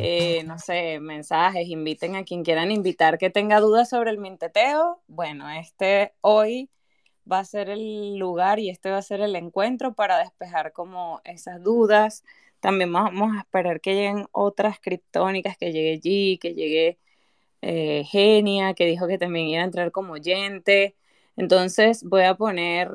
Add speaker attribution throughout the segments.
Speaker 1: Eh, no sé, mensajes, inviten a quien quieran invitar que tenga dudas sobre el minteteo. Bueno, este hoy va a ser el lugar y este va a ser el encuentro para despejar como esas dudas. También vamos a esperar que lleguen otras criptónicas, que llegue G, que llegue eh, Genia, que dijo que también iba a entrar como oyente. Entonces voy a poner,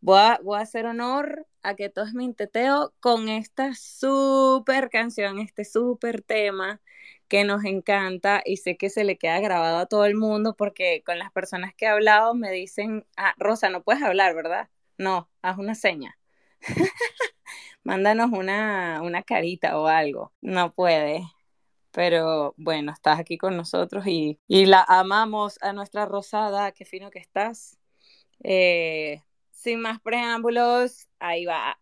Speaker 1: voy a, voy a hacer honor a que todo es minteteo con esta súper canción, este súper tema que nos encanta y sé que se le queda grabado a todo el mundo porque con las personas que he hablado me dicen, ah, Rosa, no puedes hablar, ¿verdad? No, haz una seña. Mándanos una, una carita o algo. No puede. Pero bueno, estás aquí con nosotros y, y la amamos a nuestra Rosada, qué fino que estás. Eh, sin más preámbulos, ahí va.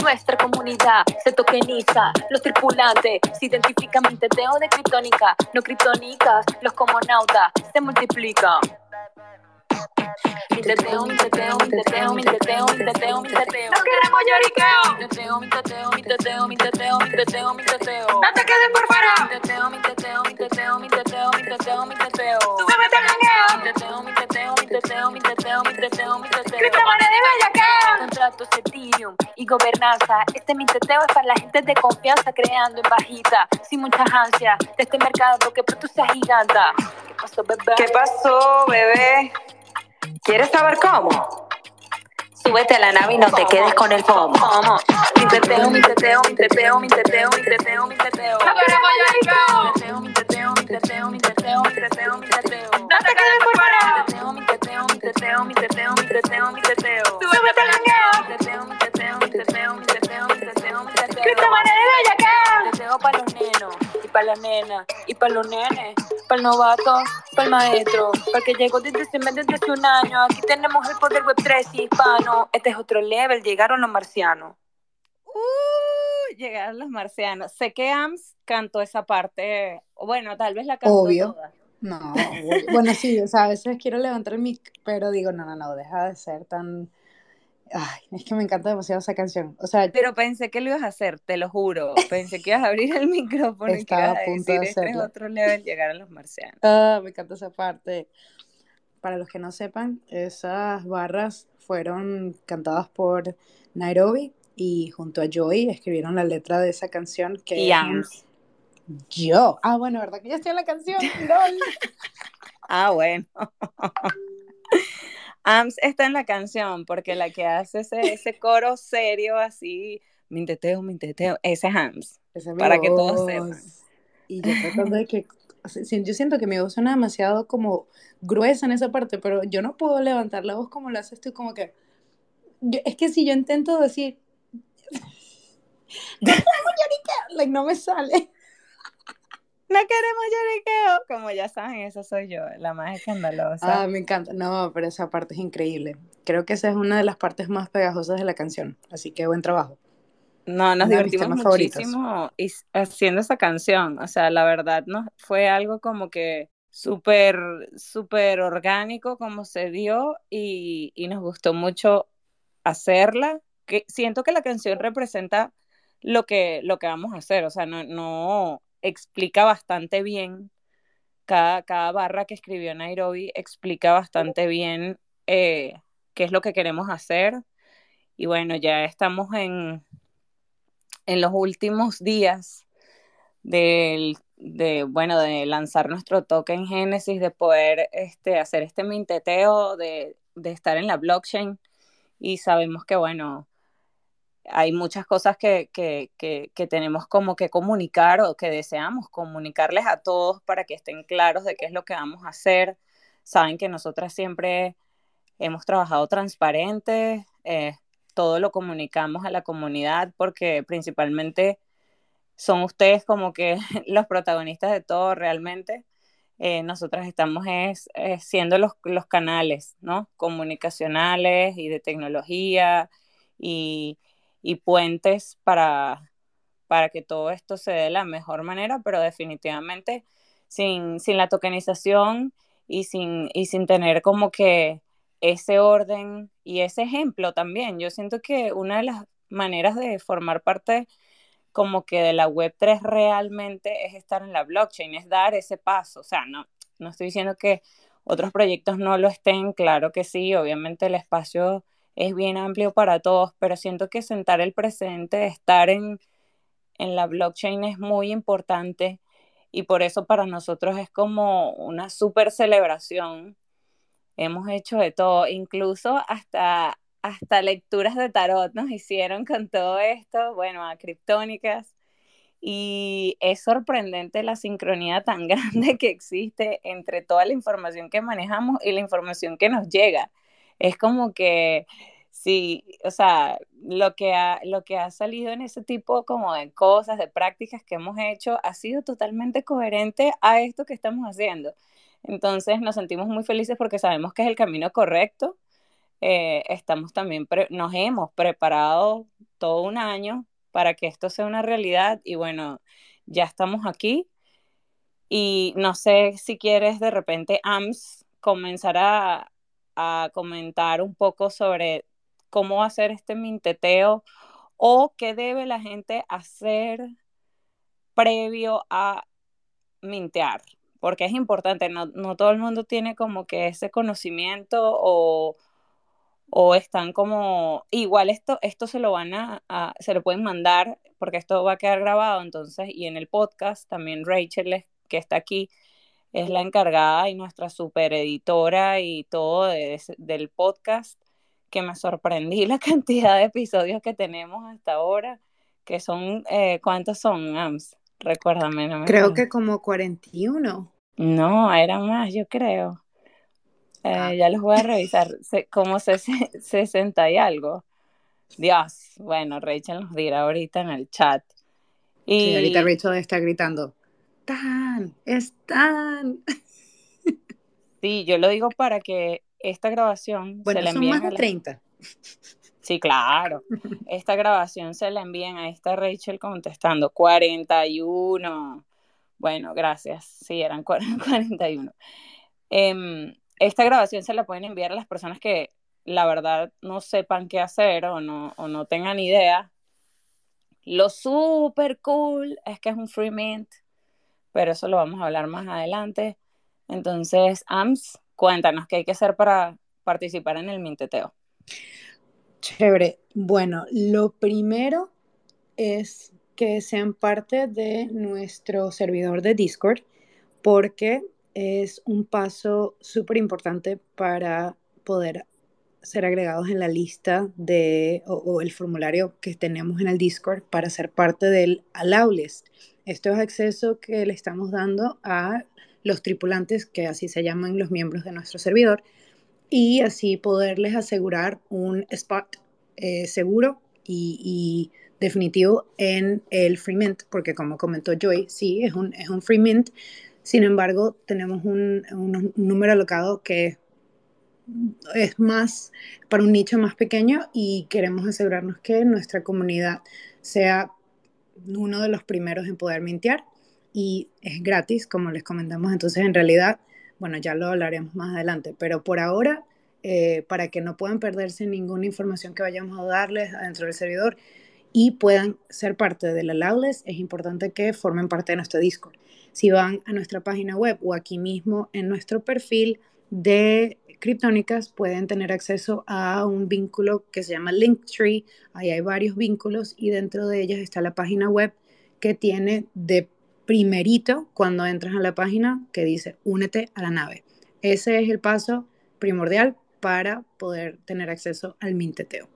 Speaker 2: Nuestra comunidad se tokeniza, los tripulantes se identifican teteo de criptónica, no criptónicas, los comonautas se multiplican. Mi teteo, mi teteo, mi teteo, mi teteo, mi teteo, mi teteo.
Speaker 3: No queremos lloriqueo.
Speaker 2: Mi teteo, mi teteo, mi teteo, mi teteo, mi teteo, mi teteo.
Speaker 3: No te quedes por fuera.
Speaker 2: Mi teteo, mi teteo, mi teteo, mi teteo, mi teteo, mi teteo.
Speaker 3: Súbete al jangueo.
Speaker 2: Mi teteo, mi teteo, mi teteo, mi teteo, mi teteo, mi teteo.
Speaker 3: Criptomoneda y bellaqueo.
Speaker 2: Contratos Ethereum y gobernanza. Este mi teteo es para la gente de confianza creando en bajita, sin muchas ansias de este mercado que pronto se agiganta. ¿Qué pasó, bebé?
Speaker 3: ¿Qué pasó, bebé? ¿Quieres saber cómo? Súbete a la nave y no te quedes con el.
Speaker 2: ¿Cómo? Mi teteo, mi teteo, mi teteo, mi teteo, mi teteo, mi teteo. Mi teteo, mi teteo, mi teteo, mi teteo, mi teteo, mi teteo. Nenas y para los nenes, para el novato, para el maestro, para que llegó desde hace desde hace un año. Aquí tenemos el poder web 3 y hispano. Este es otro level, llegaron los marcianos.
Speaker 1: Uh, llegaron los marcianos. Sé que AMS cantó esa parte, bueno, tal vez la cantó
Speaker 4: Obvio.
Speaker 1: toda.
Speaker 4: No, bueno, sí, o sea, a veces quiero levantar el mic, pero digo, no, no, no, deja de ser tan... Ay, es que me encanta demasiado esa canción. O sea,
Speaker 1: Pero pensé que lo ibas a hacer, te lo juro. Pensé que ibas a abrir el micrófono y que ibas
Speaker 4: a
Speaker 1: a
Speaker 4: punto
Speaker 1: decir,
Speaker 4: de
Speaker 1: este es
Speaker 4: hacerlo.
Speaker 1: otro level, llegaron los marcianos.
Speaker 4: ah, me encanta esa parte. Para los que no sepan, esas barras fueron cantadas por Nairobi y junto a Joy escribieron la letra de esa canción que
Speaker 1: Y
Speaker 4: es yo. Ah, bueno, ¿verdad que ya estoy en la canción? LOL.
Speaker 1: Ah, bueno. AMS está en la canción porque la que hace ese, ese coro serio así, minteteo, minteteo, ese es AMS.
Speaker 4: Esa es mi
Speaker 1: Para que todos sepan.
Speaker 4: Y yo tratando de que, yo siento que mi voz suena demasiado como gruesa en esa parte, pero yo no puedo levantar la voz como lo haces tú, como que, yo- es que si yo intento decir, like, no me sale.
Speaker 1: No queremos lloriqueo. Como ya saben, esa soy yo, la más escandalosa.
Speaker 4: Ah, me encanta. No, pero esa parte es increíble. Creo que esa es una de las partes más pegajosas de la canción, así que buen trabajo.
Speaker 1: No, nos divertimos muchísimo haciendo esa canción. O sea, la verdad, no fue algo como que súper, súper orgánico como se dio y, y nos gustó mucho hacerla. Que siento que la canción representa lo que, lo que vamos a hacer. O sea, no, no explica bastante bien. Cada, cada barra que escribió Nairobi explica bastante bien eh, qué es lo que queremos hacer. Y bueno, ya estamos en, en los últimos días del, de, bueno, de lanzar nuestro token Génesis, de poder este, hacer este minteteo, de, de estar en la blockchain. Y sabemos que, bueno, hay muchas cosas que, que, que, que tenemos como que comunicar o que deseamos comunicarles a todos para que estén claros de qué es lo que vamos a hacer. Saben que nosotras siempre hemos trabajado transparente, eh, todo lo comunicamos a la comunidad porque principalmente son ustedes como que los protagonistas de todo realmente. Eh, nosotras estamos es, es siendo los, los canales, ¿no? Comunicacionales y de tecnología y, y puentes para, para que todo esto se dé de la mejor manera, pero definitivamente sin, sin la tokenización y sin, y sin tener como que ese orden y ese ejemplo también. Yo siento que una de las maneras de formar parte como que de la Web3 realmente es estar en la blockchain, es dar ese paso. O sea, no, no estoy diciendo que otros proyectos no lo estén, claro que sí, obviamente el espacio es bien amplio para todos, pero siento que sentar el presente, estar en, en la blockchain es muy importante y por eso para nosotros es como una super celebración. Hemos hecho de todo, incluso hasta, hasta lecturas de tarot nos hicieron con todo esto, bueno, a criptónicas. Y es sorprendente la sincronía tan grande que existe entre toda la información que manejamos y la información que nos llega. Es como que Sí, o sea, lo que, ha, lo que ha salido en ese tipo como de cosas, de prácticas que hemos hecho, ha sido totalmente coherente a esto que estamos haciendo. Entonces nos sentimos muy felices porque sabemos que es el camino correcto. Eh, estamos también, nos hemos preparado todo un año para que esto sea una realidad y bueno, ya estamos aquí. Y no sé si quieres de repente, AMS, comenzar a, a comentar un poco sobre cómo hacer este minteteo o qué debe la gente hacer previo a mintear, porque es importante, no, todo el mundo tiene como que ese conocimiento o, o están como, igual esto, esto se lo van a, se lo pueden mandar porque esto va a quedar grabado, entonces, y en el podcast también Rachel, que está aquí, es la encargada y nuestra super editora y todo del podcast que me sorprendí la cantidad de episodios que tenemos hasta ahora, que son, eh, ¿cuántos son, AMS? Recuérdame, no me
Speaker 4: Creo que como 41.
Speaker 1: No, eran más, yo creo. Eh, ah. Ya los voy a revisar, como 60 y algo. Dios, bueno, Rachel nos dirá ahorita en el chat.
Speaker 4: Y sí, ahorita Rachel está gritando, ¡Tan! ¡Están!
Speaker 1: Sí, yo lo digo para que esta grabación
Speaker 4: se la envían a 30.
Speaker 1: Sí, claro. Esta grabación se la envían a esta Rachel contestando 41. Bueno, gracias. Sí, eran 41. Em, esta grabación se la pueden enviar a las personas que la verdad no sepan qué hacer o no, o no tengan idea. Lo súper cool es que es un free mint, pero eso lo vamos a hablar más adelante. Entonces, AMS, Cuéntanos qué hay que hacer para participar en el minteteo.
Speaker 4: Chévere. Bueno, lo primero es que sean parte de nuestro servidor de Discord porque es un paso súper importante para poder ser agregados en la lista de o, el formulario que tenemos en el Discord para ser parte del Allow List. Esto es acceso que le estamos dando a los tripulantes, que así se llaman los miembros de nuestro servidor, y así poderles asegurar un spot eh, seguro y, definitivo en el free mint, porque como comentó Joy, sí, es un, es un free mint, sin embargo, tenemos un, un, número alocado que es más para un nicho más pequeño y queremos asegurarnos que nuestra comunidad sea uno de los primeros en poder mintear y es gratis, como les comentamos. Entonces, en realidad, bueno, ya lo hablaremos más adelante, pero por ahora, eh, para que no puedan perderse ninguna información que vayamos a darles dentro del servidor y puedan ser parte de la Lawless, es importante que formen parte de nuestro Discord. Si van a nuestra página web o aquí mismo en nuestro perfil de Criptónicas pueden tener acceso a un vínculo que se llama Linktree. Ahí hay varios vínculos y dentro de ellas está la página web que tiene de primerito cuando entras a la página que dice únete a la nave. Ese es el paso primordial para poder tener acceso al minteteo.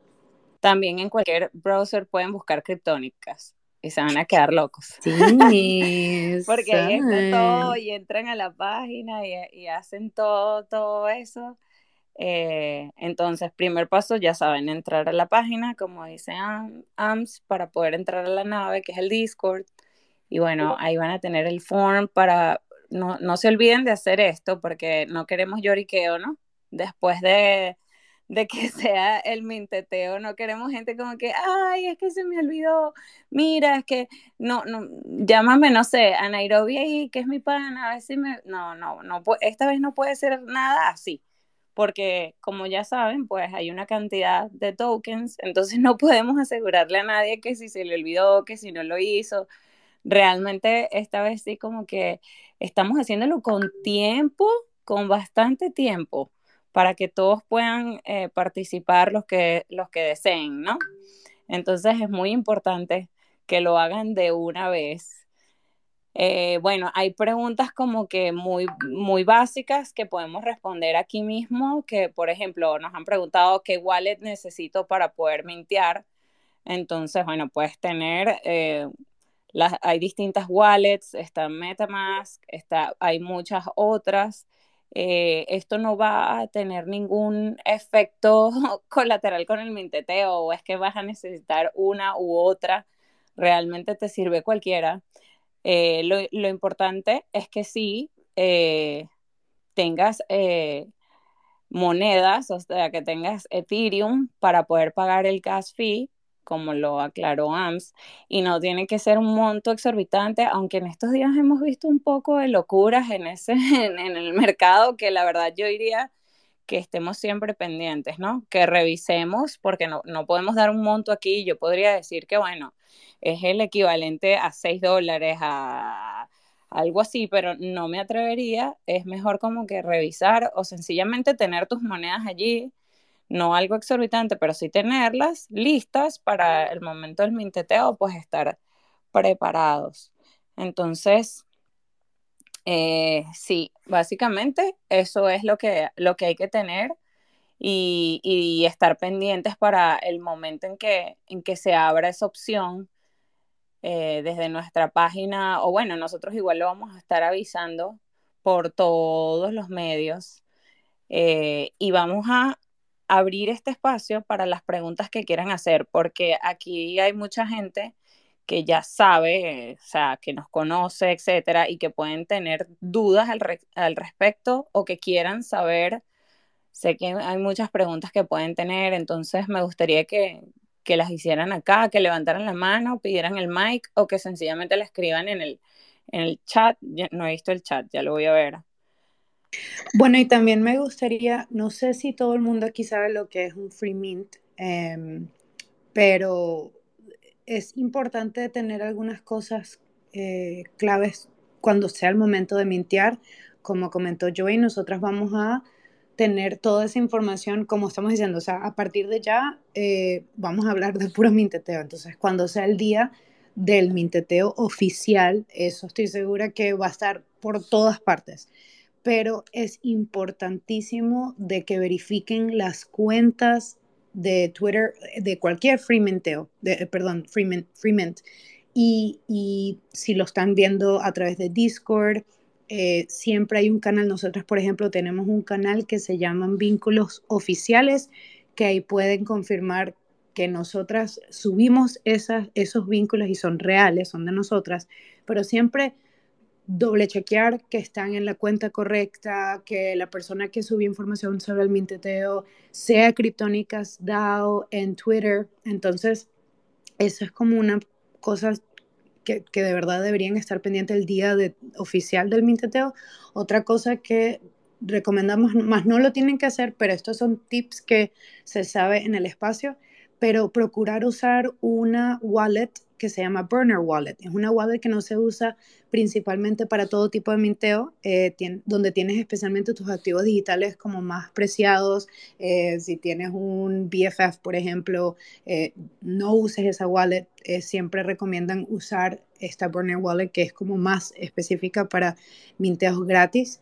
Speaker 1: También en cualquier browser pueden buscar criptónicas y se van a quedar locos.
Speaker 4: Sí,
Speaker 1: porque ahí está todo y entran a la página y, hacen todo, todo eso. Eh, entonces, primer paso, ya saben, entrar a la página, como dice AMS, para poder entrar a la nave, que es el Discord. Y bueno, ahí van a tener el form para, no, no se olviden de hacer esto porque no queremos lloriqueo, ¿no? Después de, de que sea el minteteo, no queremos gente como que, ay, es que se me olvidó, mira, es que, no, no, llámame, no sé, a Nairobi ahí, que es mi pana, a ver si me, no, no, no, esta vez no puede ser nada así, porque como ya saben, pues hay una cantidad de tokens, entonces no podemos asegurarle a nadie que si se le olvidó, que si no lo hizo, realmente esta vez sí como que estamos haciéndolo con tiempo, con bastante tiempo para que todos puedan eh, participar los que, los que deseen, ¿no? Entonces es muy importante que lo hagan de una vez. Eh, bueno, hay preguntas como que muy, muy básicas que podemos responder aquí mismo, que por ejemplo nos han preguntado qué wallet necesito para poder mintear. Entonces, bueno, puedes tener, eh, hay distintas wallets, está Metamask, está, hay muchas otras. Eh, esto no va a tener ningún efecto colateral con el minteteo o es que vas a necesitar una u otra, realmente te sirve cualquiera. Eh, lo, importante es que sí eh, tengas monedas, o sea, que tengas Ethereum para poder pagar el gas fee como lo aclaró AMS, y no tiene que ser un monto exorbitante, aunque en estos días hemos visto un poco de locuras en, ese, en, el mercado, que la verdad yo diría que estemos siempre pendientes, ¿no? Que revisemos, porque no, no podemos dar un monto aquí, yo podría decir que, bueno, es el equivalente a 6 dólares, a algo así, pero no me atrevería, es mejor como que revisar o sencillamente tener tus monedas allí, no algo exorbitante, pero sí tenerlas listas para el momento del minteteo, pues estar preparados. Entonces, eh, sí, básicamente eso es lo que, lo que hay que tener y, estar pendientes para el momento en que, en que se abra esa opción eh, desde nuestra página, o bueno, nosotros igual lo vamos a estar avisando por todos los medios eh, y vamos a abrir este espacio para las preguntas que quieran hacer, porque aquí hay mucha gente que ya sabe, o sea, que nos conoce, etcétera, y que pueden tener dudas al, respecto o que quieran saber. Sé que hay muchas preguntas que pueden tener, entonces me gustaría que, que las hicieran acá, que levantaran la mano, pidieran el mic o que sencillamente la escriban en el, en el chat. no he visto el chat, ya lo voy a ver.
Speaker 4: Bueno, y también me gustaría, no sé si todo el mundo aquí sabe lo que es un free mint, em, pero es importante tener algunas cosas eh, claves cuando sea el momento de mintear. Como comentó Joey, nosotras vamos a tener toda esa información, como estamos diciendo, o sea, a partir de ya eh, vamos a hablar de puro minteteo. Entonces, cuando sea el día del minteteo oficial, eso estoy segura que va a estar por todas partes pero es importantísimo de que verifiquen las cuentas de Twitter de cualquier Freementeo, de, eh, perdón, Freement, y, y, si lo están viendo a través de Discord, eh, siempre hay un canal, nosotros por ejemplo tenemos un canal que se llaman vínculos oficiales, que ahí pueden confirmar que nosotras subimos esas, esos vínculos y son reales, son de nosotras, pero siempre doble chequear que están en la cuenta correcta, que la persona que subió información sobre el minteteo sea Criptónicas DAO en Twitter. Entonces, eso es como una cosa que, que, de verdad deberían estar pendientes el día de, oficial del minteteo. Otra cosa que recomendamos, más no lo tienen que hacer, pero estos son tips que se sabe en el espacio, pero procurar usar una wallet que se llama Burner Wallet. Es una wallet que no se usa principalmente para todo tipo de minteo, eh, donde tienes especialmente tus activos digitales como más preciados. Eh, si tienes un BFF, por ejemplo, eh, no uses esa wallet. siempre recomiendan usar esta Burner Wallet que es como más específica para minteos gratis.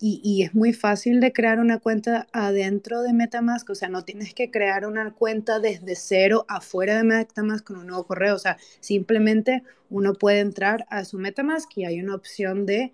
Speaker 4: Y, es muy fácil de crear una cuenta adentro de Metamask, o sea, no tienes que crear una cuenta desde cero afuera de Metamask con un nuevo correo, o sea, simplemente uno puede entrar a su Metamask y hay una opción de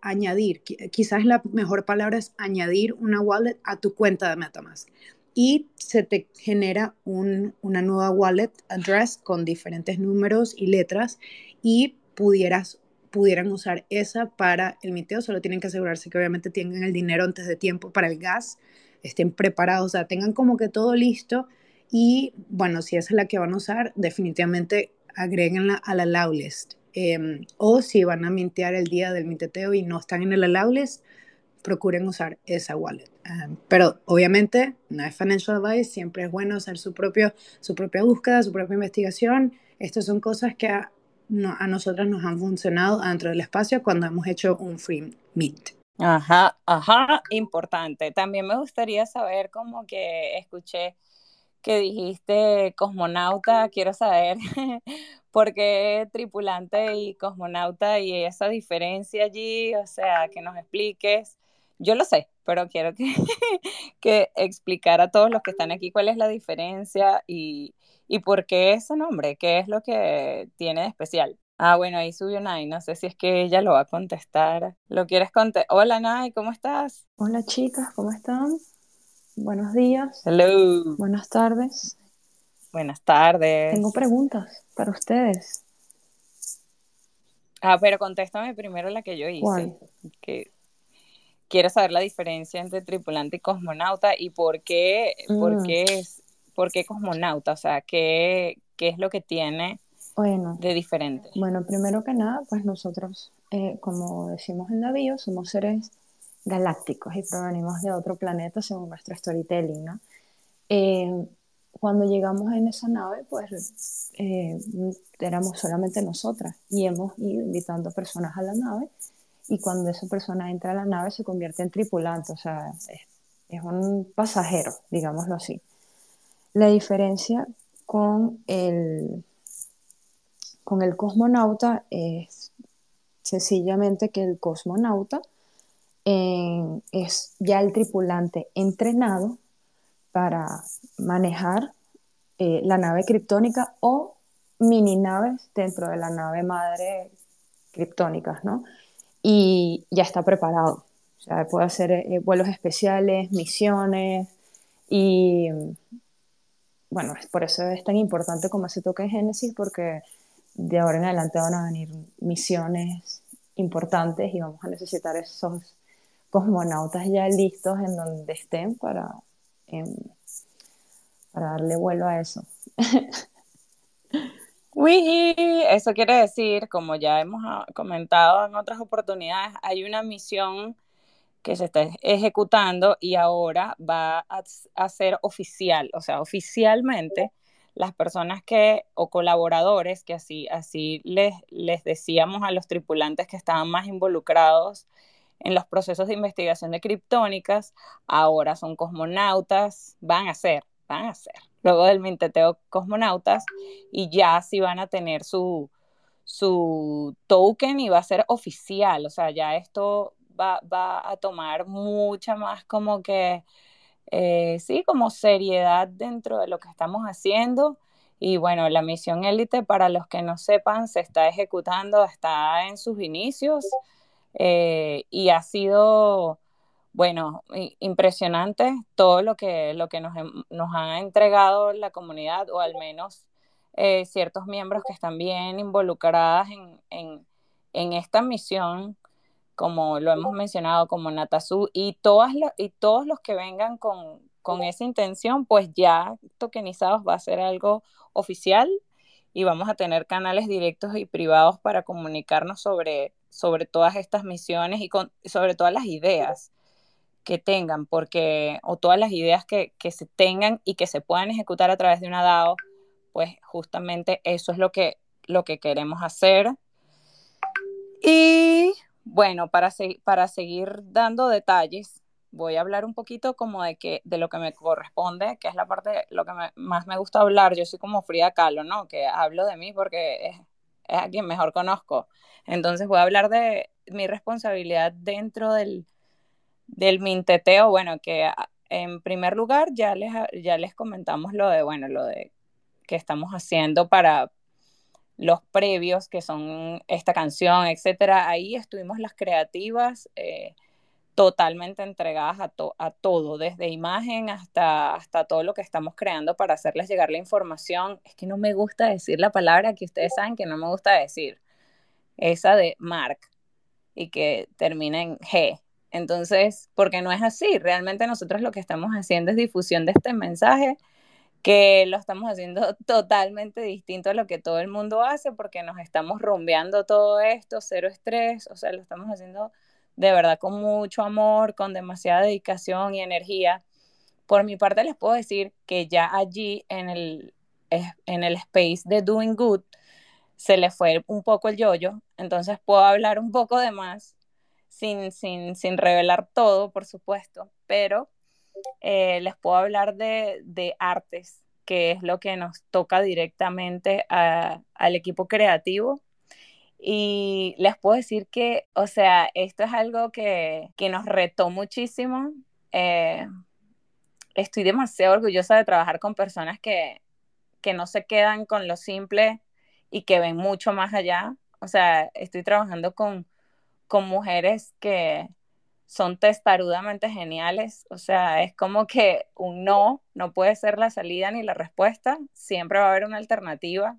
Speaker 4: añadir, quizás la mejor palabra es añadir una wallet a tu cuenta de Metamask y se te genera una nueva wallet address con diferentes números y letras y pudieras pudieran usar esa para el miteo, solo tienen que asegurarse que obviamente tengan el dinero antes de tiempo para el gas. estén preparados, o sea, tengan como que todo listo y bueno, si esa es la que van a usar, definitivamente agréguenla a la allow list. Em, o si van a mintear el día del minteteo y no están en el allow list, procuren usar esa wallet. Em, pero obviamente no es financial advice, siempre es bueno hacer su, propio, su propia búsqueda, su propia investigación. Estas son cosas que no, a nosotras nos han funcionado dentro del espacio cuando hemos hecho un free mint.
Speaker 1: Ajá, ajá, importante. También me gustaría saber como que escuché que dijiste cosmonauta, quiero saber por qué tripulante y cosmonauta y esa diferencia allí, o sea, que nos expliques. Yo lo sé, pero quiero que, que explicar a todos los que están aquí cuál es la diferencia y, y por qué ese nombre, qué es lo que tiene de especial. Ah, bueno, ahí subió Nay, no sé si es que ella lo va a contestar. ¿Lo quieres contestar? Hola Nay, ¿cómo estás?
Speaker 5: Hola chicas, ¿cómo están? Buenos días.
Speaker 1: Hello.
Speaker 5: Buenas tardes.
Speaker 1: Buenas tardes.
Speaker 5: Tengo preguntas para ustedes.
Speaker 1: Ah, pero contéstame primero la que yo hice.
Speaker 5: ¿Cuál?
Speaker 1: Que quiero saber la diferencia entre tripulante y cosmonauta y por qué, por
Speaker 5: Mm.
Speaker 1: qué es, por qué cosmonauta, o sea, qué, qué es lo que tiene
Speaker 5: Bueno,
Speaker 1: de diferente.
Speaker 5: bueno, primero que nada, pues nosotros, eh, como decimos en la bio, somos seres galácticos y provenimos de otro planeta según nuestro storytelling, ¿no? Eh, cuando llegamos en esa nave, pues eh, éramos solamente nosotras y hemos ido invitando personas a la nave y cuando esa persona entra a la nave se convierte en tripulante, o sea, es, es un pasajero, digámoslo así. La diferencia con el, con el cosmonauta es sencillamente que el cosmonauta eh, es ya el tripulante entrenado para manejar eh, la nave criptónica o mini naves dentro de la nave madre criptónicas, ¿no? Y ya está preparado. O sea, puede hacer eh, vuelos especiales, misiones y bueno, por eso es tan importante como ese toque de Génesis porque de ahora en adelante van a venir misiones importantes y vamos a necesitar esos cosmonautas ya listos en donde estén para, em, para darle vuelo a eso.
Speaker 1: Uy, eso quiere decir, como ya hemos ah, comentado en otras oportunidades, hay una misión que se está ejecutando y ahora va a, ser oficial, o sea, oficialmente las personas que o colaboradores que así así les les decíamos a los tripulantes que estaban más involucrados en los procesos de investigación de criptónicas, ahora son cosmonautas, van a ser, van a ser, luego del minteteo cosmonautas y ya sí van a tener su, su token y va a ser oficial, o sea, ya esto va, va a tomar mucha más como que, eh, sí, como seriedad dentro de lo que estamos haciendo. Y bueno, la misión élite, para los que no sepan, se está ejecutando, está en sus inicios eh, y ha sido, bueno, impresionante todo lo que, lo que nos, nos ha entregado la comunidad, o al menos eh, ciertos miembros que están bien involucradas en, en, en, esta misión, como lo hemos mencionado, como Natasu, y, todas y todos los que vengan con, con esa intención, pues ya tokenizados va a ser algo oficial y vamos a tener canales directos y privados para comunicarnos sobre, sobre todas estas misiones y con, sobre todas las ideas que tengan, porque, o todas las ideas que, que se tengan y que se puedan ejecutar a través de una DAO, pues justamente eso es lo que, lo que queremos hacer. Y bueno, para, para seguir dando detalles, voy a hablar un poquito como de, que, de lo que me corresponde, que es la parte, lo que me, más me gusta hablar. Yo soy como Frida Kahlo, ¿no? Que hablo de mí porque es, es a quien mejor conozco. Entonces voy a hablar de mi responsabilidad dentro del, del minteteo. Bueno, que en primer lugar ya les, ya les comentamos lo de, bueno, lo de que estamos haciendo para los previos, que son esta canción, etcétera. Ahí estuvimos las creativas. Eh, totalmente entregadas a, to a, todo, desde imagen hasta, hasta todo lo que estamos creando para hacerles llegar la información. Es que no me gusta decir la palabra que ustedes saben que no me gusta decir, esa de Mark, y que termina en G. Entonces, porque no es así, realmente nosotros lo que estamos haciendo es difusión de este mensaje que lo estamos haciendo totalmente distinto a lo que todo el mundo hace porque nos estamos rumbeando todo esto, cero estrés, o sea, lo estamos haciendo de verdad con mucho amor, con demasiada dedicación y energía. Por mi parte les puedo decir que ya allí en el, en el space de Doing Good se le fue un poco el yoyo, entonces puedo hablar un poco de más sin, sin, sin revelar todo, por supuesto, pero eh, les puedo hablar de, de, artes, que es lo que nos toca directamente a, al equipo creativo. Y les puedo decir que, o sea, esto es algo que, que nos retó muchísimo. Eh, estoy demasiado orgullosa de trabajar con personas que, que no se quedan con lo simple y que ven mucho más allá. O sea, estoy trabajando con, con mujeres que, son testarudamente geniales, o sea, es como que un no no puede ser la salida ni la respuesta, siempre va a haber una alternativa.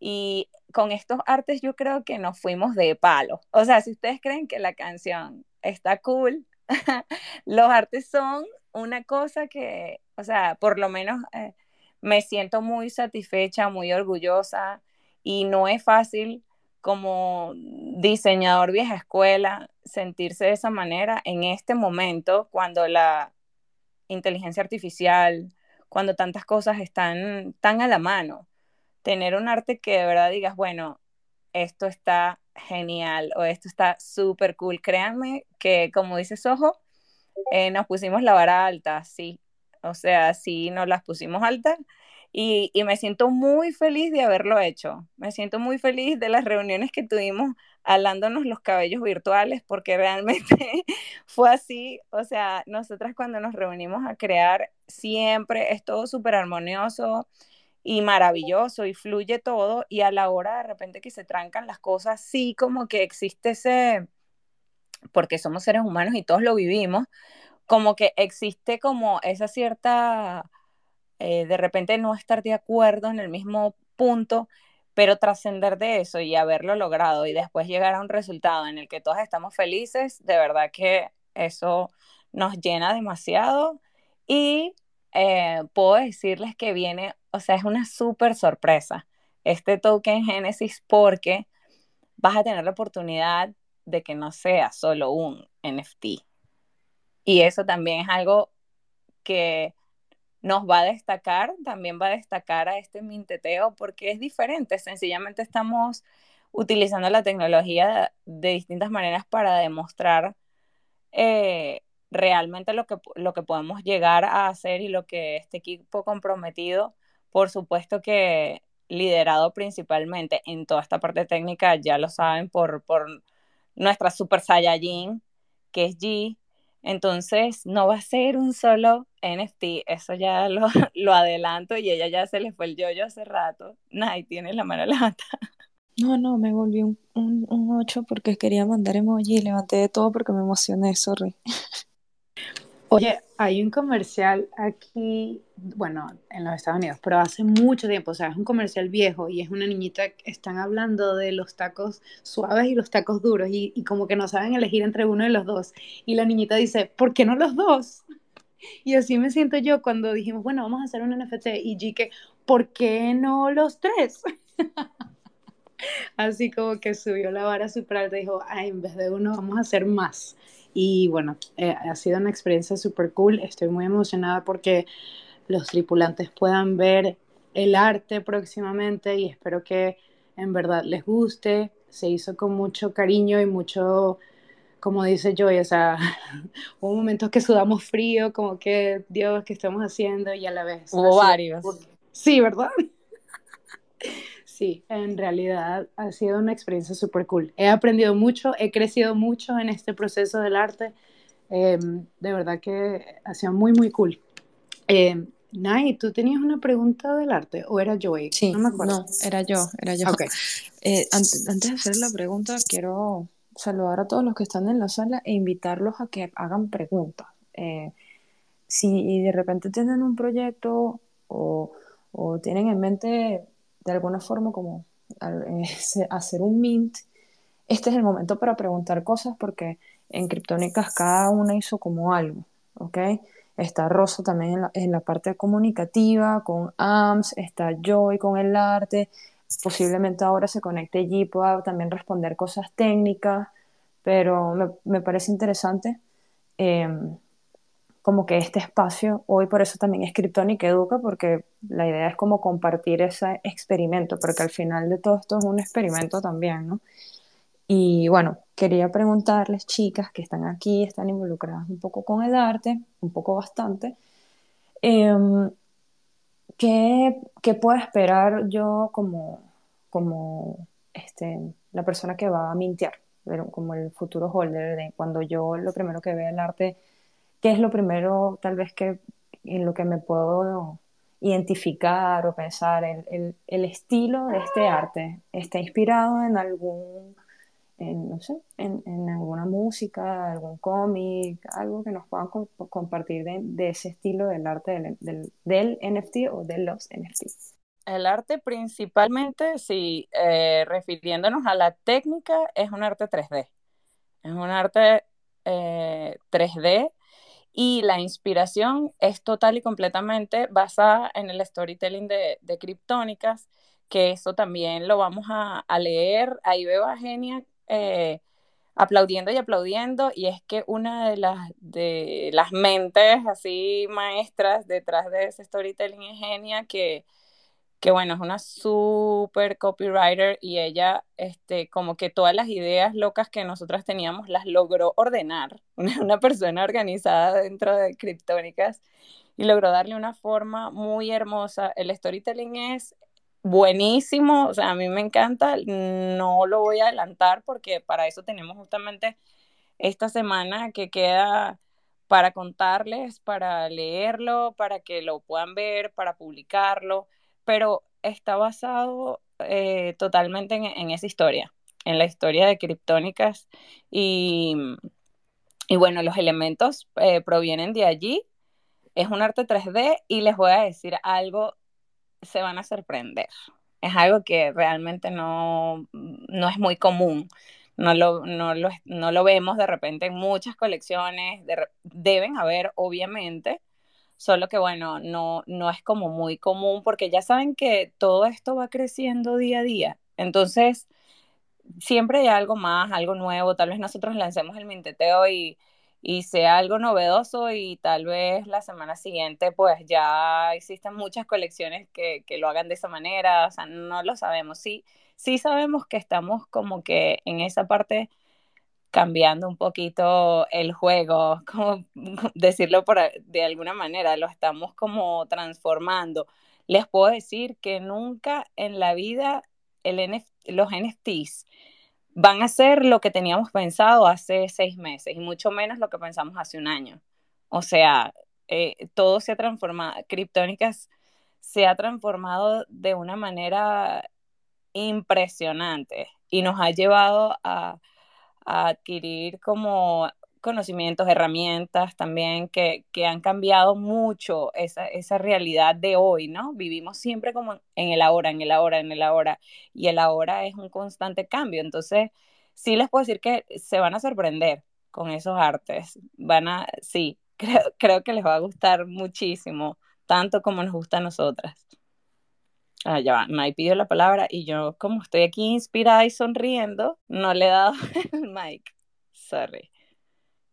Speaker 1: Y con estos artes yo creo que nos fuimos de palo. O sea, si ustedes creen que la canción está cool, los artes son una cosa que, o sea, por lo menos eh, me siento muy satisfecha, muy orgullosa y no es fácil como diseñador vieja escuela sentirse de esa manera en este momento cuando la inteligencia artificial, cuando tantas cosas están tan a la mano. Tener un arte que de verdad digas, bueno, esto está genial o esto está súper cool. Créanme que, como dice Sojo, eh, nos pusimos la vara alta, sí. O sea, sí, nos las pusimos altas y, me siento muy feliz de haberlo hecho. Me siento muy feliz de las reuniones que tuvimos alándonos los cabellos virtuales, porque realmente fue así. O sea, nosotras cuando nos reunimos a crear, siempre es todo súper armonioso y maravilloso y fluye todo. Y a la hora de repente que se trancan las cosas, sí como que existe ese, porque somos seres humanos y todos lo vivimos, como que existe como esa cierta eh, de repente no estar de acuerdo en el mismo punto, pero trascender de eso y haberlo logrado y después llegar a un resultado en el que todos estamos felices, de verdad que eso nos llena demasiado y eh, puedo decirles que viene, o sea, es una súper sorpresa este token Genesis porque vas a tener la oportunidad de que no sea solo un NFT. Y eso también es algo que nos va a destacar, también va a destacar a este minteteo porque es diferente, sencillamente estamos utilizando la tecnología de, distintas maneras para demostrar eh, realmente lo que, lo que podemos llegar a hacer y lo que este equipo comprometido, por supuesto que liderado principalmente en toda esta parte técnica, ya lo saben, por, por nuestra Super Saiyajin, que es G, entonces, no va a ser un solo NFT, eso ya lo, lo adelanto y ella ya se le fue el yoyo hace rato. Nay, tiene la mano levantada.
Speaker 5: No, no, me volví un, un, un 8 porque quería mandar emoji y levanté de todo porque me emocioné, sorry.
Speaker 4: Oye, hay un comercial aquí, bueno, en los Estados Unidos, pero hace mucho tiempo, o sea, es un comercial viejo y es una niñita que están hablando de los tacos suaves y los tacos duros y, y como que no saben elegir entre uno de los dos. Y la niñita dice, ¿por qué no los dos? Y así me siento yo cuando dijimos, bueno, vamos a hacer un NFT y G que, ¿por qué no los tres? así como que subió la vara super alta y dijo, ay, en vez de uno, vamos a hacer más. Y bueno, eh, ha sido una experiencia súper cool. Estoy muy emocionada porque los tripulantes puedan ver el arte próximamente y espero que en verdad les guste. Se hizo con mucho cariño y mucho, como dice Joy, o sea, hubo momentos que sudamos frío, como que Dios, ¿qué estamos haciendo? Y a la vez.
Speaker 1: Hubo varios.
Speaker 4: Sí, ¿verdad? Sí, en realidad ha sido una experiencia súper cool. He aprendido mucho, he crecido mucho en este proceso del arte. Em, de verdad que ha sido muy, muy cool. Eh, Nay, ¿tú tenías una pregunta del arte o era Joey?
Speaker 5: Sí, no, me acuerdo. no era yo, era yo. Okay. Eh, antes, antes, de hacer la pregunta, quiero saludar a todos los que están en la sala e invitarlos a que hagan preguntas. Eh, si de repente tienen un proyecto o, o tienen en mente de alguna forma como eh, hacer un mint, este es el momento para preguntar cosas porque en Criptónicas cada una hizo como algo, ¿ok? Está Rosa también en la, parte comunicativa, con AMS, está Joy con el arte, posiblemente ahora se conecte y pueda también responder cosas técnicas, pero me, parece interesante em, como que este espacio, hoy por eso también es Criptónica Educa, porque la idea es como compartir ese experimento, porque al final de todo esto es un experimento también, ¿no? Y bueno, quería preguntarles, chicas que están aquí, están involucradas un poco con el arte, un poco bastante, em, ¿qué, ¿qué, puedo esperar yo como, como este, la persona que va a mintear, como el futuro holder, de cuando yo lo primero que vea el arte ¿qué es lo primero tal vez que en lo que me puedo identificar o pensar? El, el, estilo de este arte está inspirado en algún, no sé, en, alguna música, algún cómic, algo que nos puedan compartir de, ese estilo del arte del, NFT o de los NFT.
Speaker 1: El arte principalmente, sí, eh, refiriéndonos a la técnica, es un arte 3D. Es un arte eh, 3D y la inspiración es total y completamente basada en el storytelling de, de Criptónicas, que eso también lo vamos a, leer. Ahí veo a Genia eh, aplaudiendo y aplaudiendo, y es que una de las, de las mentes así maestras detrás de ese storytelling es Genia, que que bueno, es una super copywriter y ella, este, como que todas las ideas locas que nosotras teníamos las logró ordenar. Una, persona organizada dentro de Criptónicas y logró darle una forma muy hermosa. El storytelling es buenísimo, o sea, a mí me encanta, no lo voy a adelantar porque para eso tenemos justamente esta semana que queda para contarles, para leerlo, para que lo puedan ver, para publicarlo pero está basado eh, totalmente en, esa historia, en la historia de Criptónicas y, y bueno, los elementos eh, provienen de allí. Es un arte 3D y les voy a decir algo, se van a sorprender. Es algo que realmente no, no es muy común. No lo, no, no lo vemos de repente en muchas colecciones. deben haber, obviamente, solo que bueno, no, no es como muy común porque ya saben que todo esto va creciendo día a día. Entonces, siempre hay algo más, algo nuevo, tal vez nosotros lancemos el minteteo y, y sea algo novedoso y tal vez la semana siguiente pues ya existen muchas colecciones que, que lo hagan de esa manera, o sea, no lo sabemos, sí, sí sabemos que estamos como que en esa parte cambiando un poquito el juego, como decirlo por, de alguna manera, lo estamos como transformando. Les puedo decir que nunca en la vida los NFTs van a ser lo que teníamos pensado hace seis meses y mucho menos lo que pensamos hace un año. O sea, eh, todo se ha transformado, Criptónicas se ha transformado de una manera impresionante y nos ha llevado a adquirir como conocimientos, herramientas también que, que han cambiado mucho esa, esa, realidad de hoy, ¿no? Vivimos siempre como en el ahora, en el ahora, en el ahora, y el ahora es un constante cambio. Entonces, sí les puedo decir que se van a sorprender con esos artes. Van a, sí, creo, creo que les va a gustar muchísimo, tanto como nos gusta a nosotras. Ah, ya va, Mike pidió la palabra y yo, como estoy aquí inspirada y sonriendo, no le he dado el mic. Sorry.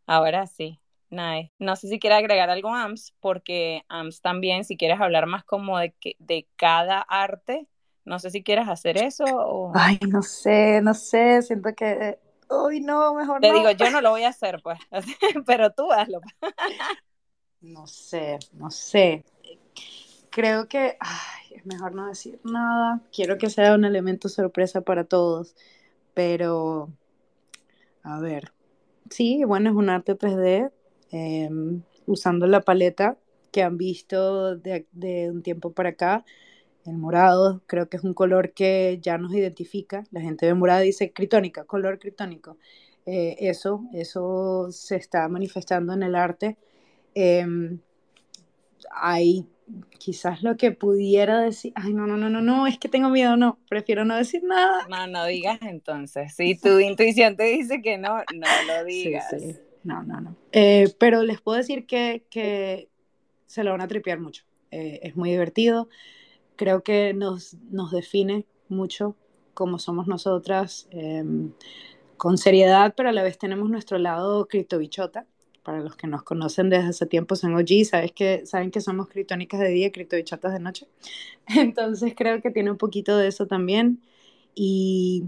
Speaker 1: Ahora sí, nice. No sé si quiere agregar algo AMS, porque AMS también, si quieres hablar más como de, que, de cada arte, no sé si quieres hacer eso o...
Speaker 4: Ay, no sé, no sé, siento que... Uy, no, mejor
Speaker 1: no. Te digo, yo no lo voy a hacer, pues, pero tú hazlo.
Speaker 4: no sé, no sé. Creo que es mejor no decir nada. Quiero que sea un elemento sorpresa para todos, pero a ver. Sí, bueno, es un arte 3D em, usando la paleta que han visto de, un tiempo para acá. El morado creo que es un color que ya nos identifica. La gente ve morado y dice critónica, color critónico. Eh, eso, eso se está manifestando en el arte. Em, hay quizás lo que pudiera decir, ay, no, no, no, no, no, es que tengo miedo, no, prefiero no decir nada.
Speaker 1: No, no digas entonces. Si tu intuición te dice que no, no lo digas.
Speaker 4: Sí, sí. No, no, no. Eh, pero les puedo decir que, que, se lo van a tripear mucho. Eh, es muy divertido. Creo que nos, nos define mucho cómo somos nosotras, eh, con seriedad, pero a la vez tenemos nuestro lado criptobichota para los que nos conocen desde hace tiempo son OG, sabes que, saben que somos criptónicas de día y criptobichotas de noche. Entonces creo que tiene un poquito de eso también. Y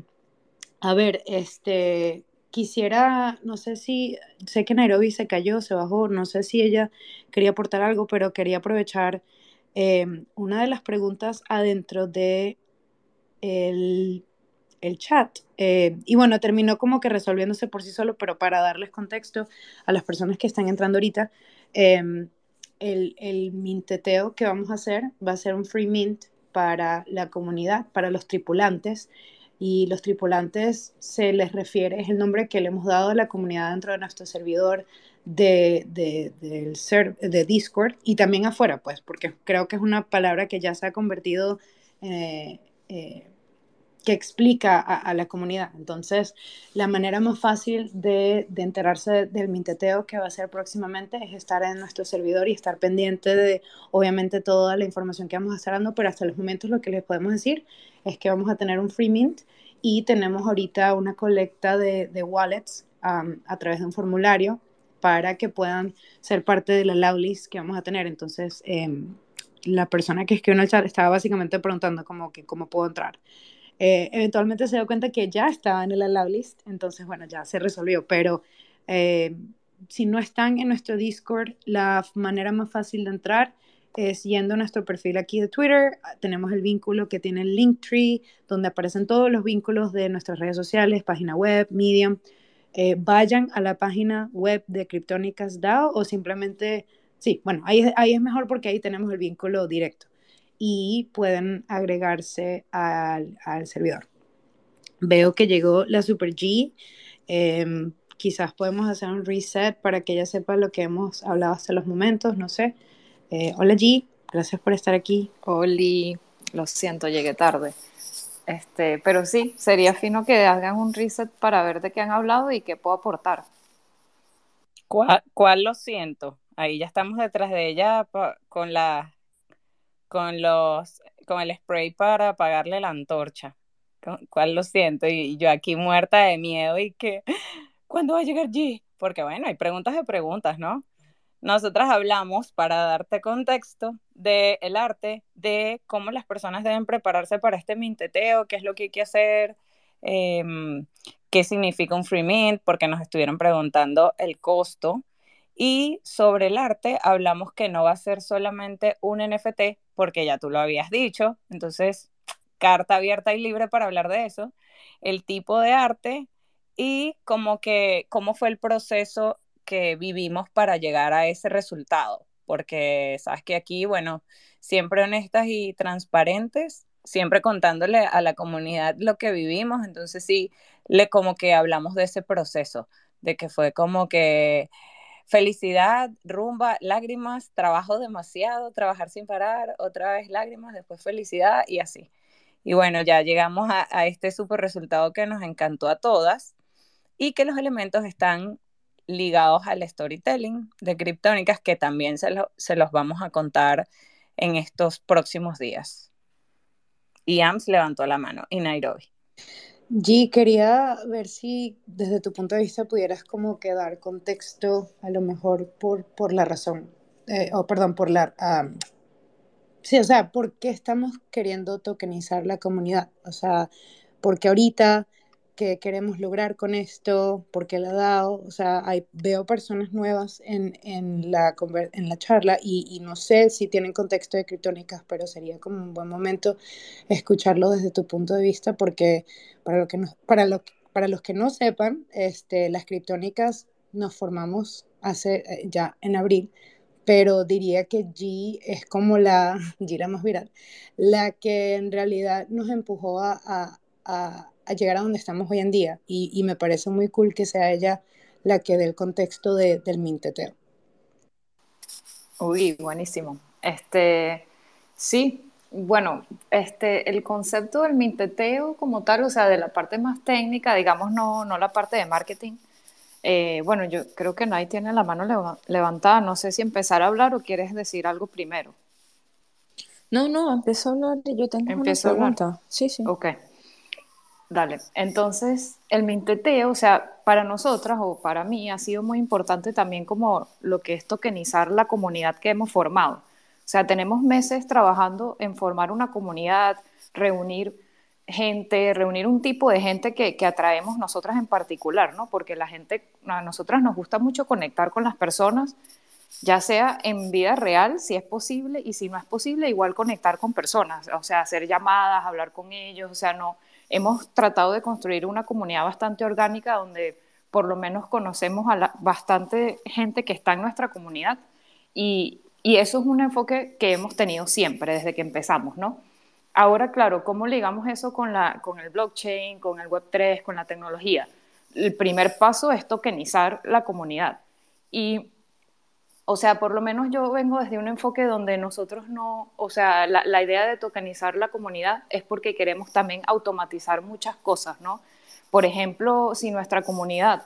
Speaker 4: a ver, este, quisiera, no sé si, sé que Nairobi se cayó, se bajó, no sé si ella quería aportar algo, pero quería aprovechar eh, una de las preguntas adentro de el el chat. Eh, y bueno, terminó como que resolviéndose por sí solo, pero para darles contexto a las personas que están entrando ahorita, em, el, el minteteo que vamos a hacer va a ser un free mint para la comunidad, para los tripulantes. Y los tripulantes se les refiere, es el nombre que le hemos dado a la comunidad dentro de nuestro servidor de, de, Discord y también afuera, pues, porque creo que es una palabra que ya se ha convertido eh, eh, que explica a, la comunidad. Entonces, la manera más fácil de, enterarse del minteteo que va a ser próximamente es estar en nuestro servidor y estar pendiente de, obviamente, toda la información que vamos a estar dando, pero hasta los momentos lo que les podemos decir es que vamos a tener un free mint y tenemos ahorita una colecta de, wallets a través de un formulario para que puedan ser parte de la list que vamos a tener. Entonces, em, la persona que escribió en el chat estaba básicamente preguntando como que cómo puedo entrar. Eh, eventualmente se dio cuenta que ya estaba en el allow list, entonces bueno, ya se resolvió, pero eh, si no están en nuestro Discord, la manera más fácil de entrar es yendo a nuestro perfil aquí de Twitter, tenemos el vínculo que tiene el Linktree, donde aparecen todos los vínculos de nuestras redes sociales, página web, Medium. Eh, vayan a la página web de Cryptonicas DAO o simplemente, sí, bueno, ahí, ahí es mejor porque ahí tenemos el vínculo directo y pueden agregarse al, al servidor. Veo que llegó la Super G. Em, quizás podemos hacer un reset para que ella sepa lo que hemos hablado hasta los momentos, no sé. Eh, hola G, gracias por estar aquí.
Speaker 6: Hola, lo siento, llegué tarde. Este, pero sí, sería fino que hagan un reset para ver de qué han hablado y qué puedo aportar.
Speaker 1: ¿Cuál, cuál lo siento? Ahí ya estamos detrás de ella con la con los con el spray para apagarle la antorcha. ¿Cuál lo siento? Y yo aquí muerta de miedo y que, ¿cuándo va a llegar G? Porque bueno, hay preguntas de preguntas, ¿no? Nosotras hablamos, para darte contexto, del el arte, de cómo las personas deben prepararse para este minteteo, qué es lo que hay que hacer, em, qué significa un free mint, porque nos estuvieron preguntando el costo. Y sobre el arte hablamos que no va a ser solamente un NFT, porque ya tú lo habías dicho, entonces carta abierta y libre para hablar de eso, el tipo de arte y como que cómo fue el proceso que vivimos para llegar a ese resultado, porque sabes que aquí, bueno, siempre honestas y transparentes, siempre contándole a la comunidad lo que vivimos, entonces sí, le como que hablamos de ese proceso, de que fue como que felicidad, rumba, lágrimas, trabajo demasiado, trabajar sin parar, otra vez lágrimas, después felicidad y así. Y bueno, ya llegamos a, este super resultado que nos encantó a todas y que los elementos están ligados al storytelling de Criptónicas que también se, se los vamos a contar en estos próximos días. Y AMS levantó la mano y Nairobi.
Speaker 4: G, quería ver si desde tu punto de vista pudieras como que dar contexto, a lo mejor por, por la razón, eh, o perdón, por la... sí, o sea, ¿por qué estamos queriendo tokenizar la comunidad? O sea, porque ahorita qué queremos lograr con esto, por qué la ha dado. O sea, hay, veo personas nuevas en, en, la, en la charla y, no sé si tienen contexto de criptónicas, pero sería como un buen momento escucharlo desde tu punto de vista, porque para, lo que no, para, lo, para los que no sepan, este, las criptónicas nos formamos hace eh, ya en abril pero diría que G es como la, G más viral, la que en realidad nos empujó a a llegar a donde estamos hoy en día. Y, me parece muy cool que sea ella la que dé el contexto del minteteo.
Speaker 6: Uy, buenísimo. Este, sí, bueno, este, el concepto del minteteo como tal, o sea, de la parte más técnica, digamos, no, no la parte de marketing. eh, bueno, yo creo que nadie tiene la mano leva- levantada. No sé si empezar a hablar o quieres decir algo primero.
Speaker 5: No, no, empezó a hablar y yo tengo una
Speaker 6: Empiezo a hablar.
Speaker 5: pregunta. Sí, sí.
Speaker 6: Ok, dale. Entonces, el minteteo, o sea, para nosotras o para mí ha sido muy importante también como lo que es tokenizar la comunidad que hemos formado. O sea, tenemos meses trabajando en formar una comunidad, reunir gente, reunir un tipo de gente que, que atraemos nosotras en particular, ¿no? Porque la gente, a nosotras nos gusta mucho conectar con las personas, ya sea en vida real, si es posible, y si no es posible, igual conectar con personas, o sea, hacer llamadas, hablar con ellos, o sea, no, hemos tratado de construir una comunidad bastante orgánica donde por lo menos conocemos a bastante gente que está en nuestra comunidad y, y eso es un enfoque que hemos tenido siempre desde que empezamos, ¿no? Ahora, claro, ¿cómo ligamos eso con, la, con el blockchain, con el Web3, con la tecnología? El primer paso es tokenizar la comunidad. Y o sea, por lo menos yo vengo desde un enfoque donde nosotros no, o sea, la, idea de tokenizar la comunidad es porque queremos también automatizar muchas cosas, ¿no? Por ejemplo, si nuestra comunidad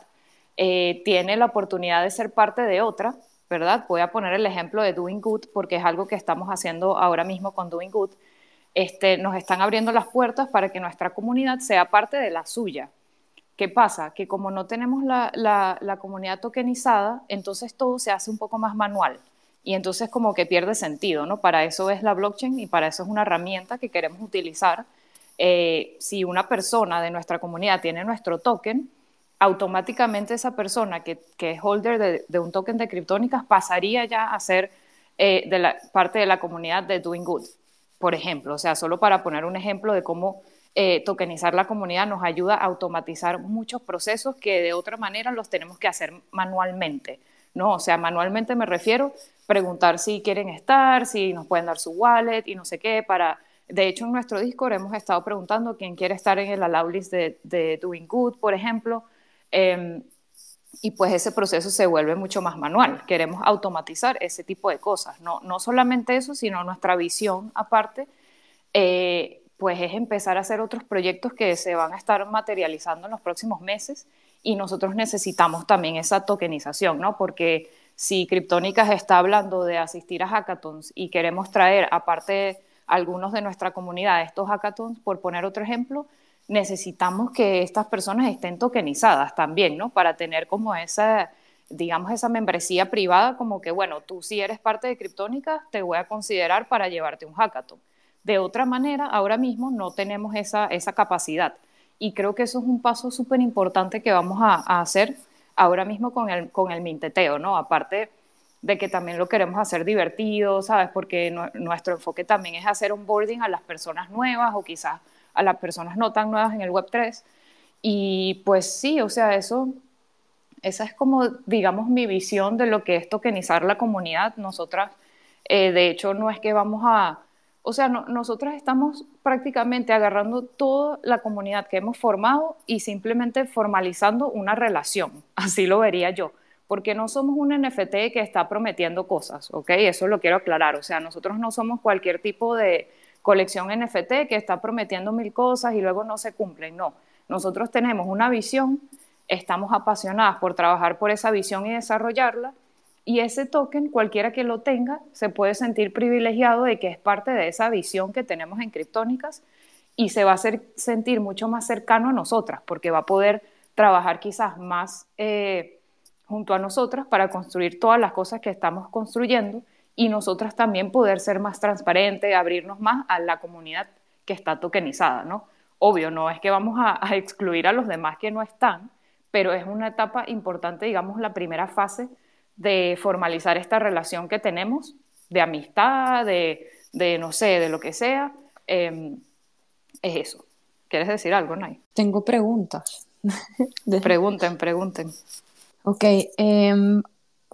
Speaker 6: eh, tiene la oportunidad de ser parte de otra, ¿verdad? Voy a poner el ejemplo de Doing Good porque es algo que estamos haciendo ahora mismo con Doing Good. Este, nos están abriendo las puertas para que nuestra comunidad sea parte de la suya. ¿Qué pasa? Que como no tenemos la, la, comunidad tokenizada, entonces todo se hace un poco más manual y entonces como que pierde sentido, ¿no? Para eso es la blockchain y para eso es una herramienta que queremos utilizar. Eh, si una persona de nuestra comunidad tiene nuestro token, automáticamente esa persona que, que es holder de, de, un token de criptónicas pasaría ya a ser eh, de la, parte de la comunidad de Doing Good, por ejemplo. O sea, solo para poner un ejemplo de cómo eh, tokenizar la comunidad nos ayuda a automatizar muchos procesos que de otra manera los tenemos que hacer manualmente. ¿no? O sea, manualmente me refiero preguntar si quieren estar, si nos pueden dar su wallet y no sé qué. Para... De hecho, en nuestro Discord hemos estado preguntando quién quiere estar en el allow list de, de Doing Good, por ejemplo. Eh, y pues ese proceso se vuelve mucho más manual. Queremos automatizar ese tipo de cosas. No, no solamente eso, sino nuestra visión aparte, eh, pues es empezar a hacer otros proyectos que se van a estar materializando en los próximos meses y nosotros necesitamos también esa tokenización, ¿no? Porque si Criptónicas está hablando de asistir a hackathons y queremos traer, aparte algunos de nuestra comunidad, estos hackathons, por poner otro ejemplo, necesitamos que estas personas estén tokenizadas también, ¿no? Para tener como esa, digamos, esa membresía privada, como que, bueno, tú si eres parte de Criptónicas, te voy a considerar para llevarte un hackathon. De otra manera, ahora mismo no tenemos esa, esa capacidad. Y creo que eso es un paso súper importante que vamos a, hacer ahora mismo con el, con el minteteo, ¿no? Aparte de que también lo queremos hacer divertido, ¿sabes? Porque nuestro enfoque también es hacer onboarding a las personas nuevas o quizás a las personas no tan nuevas en el Web3. Y pues sí, o sea, eso, esa es como, digamos, mi visión de lo que es tokenizar la comunidad. Nosotras, eh, de hecho, no es que vamos a, o sea, no, nosotras estamos prácticamente agarrando toda la comunidad que hemos formado y simplemente formalizando una relación. Así lo vería yo. Porque no somos un NFT que está prometiendo cosas, ¿ok? Eso lo quiero aclarar. O sea, nosotros no somos cualquier tipo de colección NFT que está prometiendo mil cosas y luego no se cumplen. No. Nosotros tenemos una visión, estamos apasionadas por trabajar por esa visión y desarrollarla. Y ese token, cualquiera que lo tenga, se puede sentir privilegiado de que es parte de esa visión que tenemos en Criptónicas y se va a hacer, sentir mucho más cercano a nosotras, porque va a poder trabajar quizás más eh, junto a nosotras para construir todas las cosas que estamos construyendo y nosotras también poder ser más transparentes, abrirnos más a la comunidad que está tokenizada, ¿no? Obvio, no es que vamos a, a excluir a los demás que no están, pero es una etapa importante, digamos, la primera fase de formalizar esta relación que tenemos, de amistad, de, de no sé, de lo que sea, eh, es eso. ¿Quieres decir algo, Nay?
Speaker 5: Tengo preguntas.
Speaker 6: pregunten, pregunten.
Speaker 5: Ok, eh,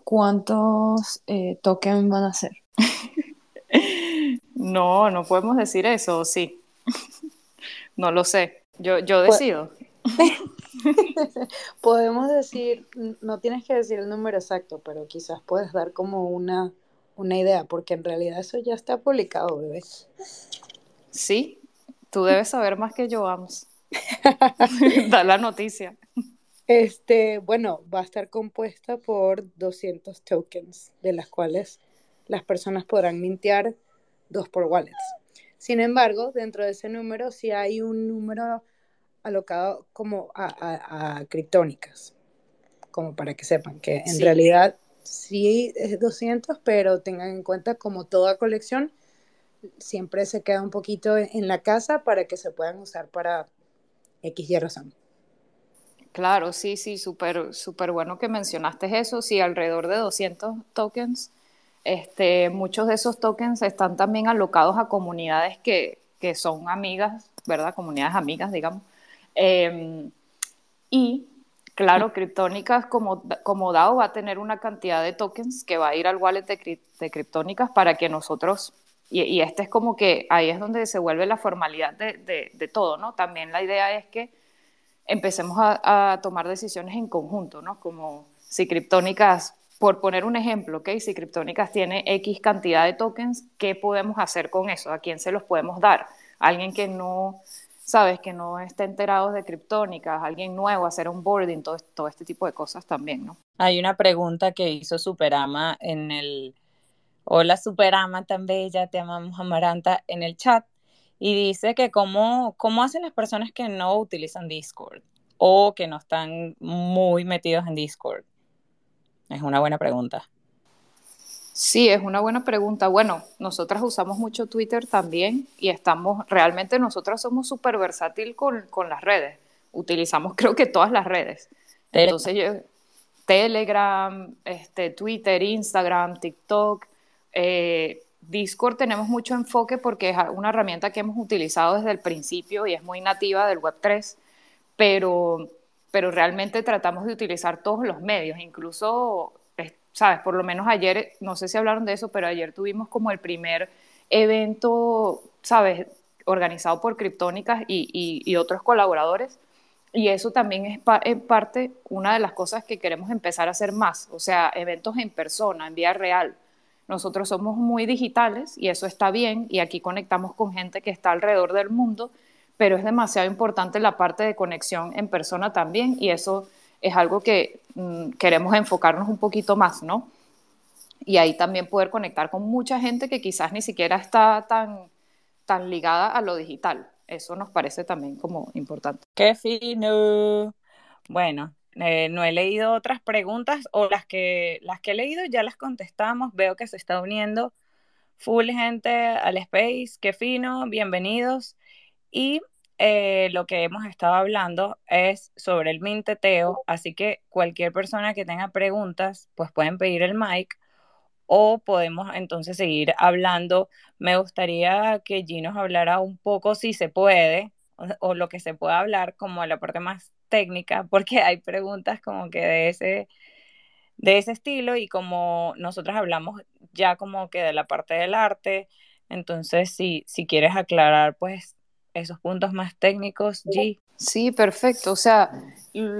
Speaker 5: ¿cuántos eh, tokens van a ser?
Speaker 6: no, no podemos decir eso, sí. no lo sé. Yo, yo decido.
Speaker 4: Podemos decir, no tienes que decir el número exacto, pero quizás puedes dar como una, una idea, porque en realidad eso ya está publicado, bebé.
Speaker 6: Sí, tú debes saber más que yo, vamos. da la noticia.
Speaker 4: Este, bueno, va a estar compuesta por 200 tokens, de las cuales las personas podrán mintear dos por wallets. Sin embargo, dentro de ese número sí hay un número alocado como a, a, criptónicas, como para que sepan que en realidad sí es 200, pero tengan en cuenta como toda colección, siempre se queda un poquito en la casa para que se puedan usar para X y razón.
Speaker 6: Claro, sí, sí, súper súper bueno que mencionaste eso. Sí, alrededor de 200 tokens. Este, muchos de esos tokens están también alocados a comunidades que, que son amigas, ¿verdad? Comunidades amigas, digamos. Em, y claro, Criptónicas como, como DAO va a tener una cantidad de tokens que va a ir al wallet de, de Criptónicas para que nosotros, y, y, este es como que ahí es donde se vuelve la formalidad de, de, todo, ¿no? También la idea es que empecemos a, tomar decisiones en conjunto, ¿no? Como si Criptónicas, por poner un ejemplo, ¿ok? Si Criptónicas tiene X cantidad de tokens, ¿qué podemos hacer con eso? ¿A quién se los podemos dar? alguien que no sabes, que no esté enterado de criptónicas, alguien nuevo, hacer un boarding, todo, todo este tipo de cosas también, ¿no?
Speaker 1: Hay una pregunta que hizo Superama en el, hola Superama tan bella, te amamos Amaranta, en el chat, y dice que cómo, cómo hacen las personas que no utilizan Discord o que no están muy metidos en Discord. Es una buena pregunta.
Speaker 6: Sí, es una buena pregunta. Bueno, nosotras usamos mucho Twitter también y estamos, realmente nosotras somos súper versátil con, con, las redes. Utilizamos creo que todas las redes. Entonces yo, Telegram, este, Twitter, Instagram, TikTok, eh, Discord tenemos mucho enfoque porque es una herramienta que hemos utilizado desde el principio y es muy nativa del Web3, pero, pero realmente tratamos de utilizar todos los medios, incluso sabes, por lo menos ayer, no sé si hablaron de eso, pero ayer tuvimos como el primer evento, sabes, organizado por Criptónicas y, otros colaboradores. Y eso también es en parte una de las cosas que queremos empezar a hacer más, o sea, eventos en persona, en vía real. Nosotros somos muy digitales y eso está bien y aquí conectamos con gente que está alrededor del mundo, pero es demasiado importante la parte de conexión en persona también y eso es algo que mm, queremos enfocarnos un poquito más, ¿no? Y ahí también poder conectar con mucha gente que quizás ni siquiera está tan, tan ligada a lo digital. Eso nos parece también como importante.
Speaker 1: ¡Qué fino! Bueno, eh, no he leído otras preguntas o las que, las que he leído ya las contestamos. Veo que se está uniendo full gente al space. ¡Qué fino! Bienvenidos. Y eh, lo que hemos estado hablando es sobre el minteteo, así que cualquier persona que tenga preguntas, pues pueden pedir el mic o podemos entonces seguir hablando. Me gustaría que G nos hablara un poco, si se puede, o, o lo que se pueda hablar como la parte más técnica, porque hay preguntas como que de ese, de ese estilo y como nosotros hablamos ya como que de la parte del arte, entonces si, si quieres aclarar, pues esos puntos más técnicos, G.
Speaker 6: Sí, perfecto. O sea,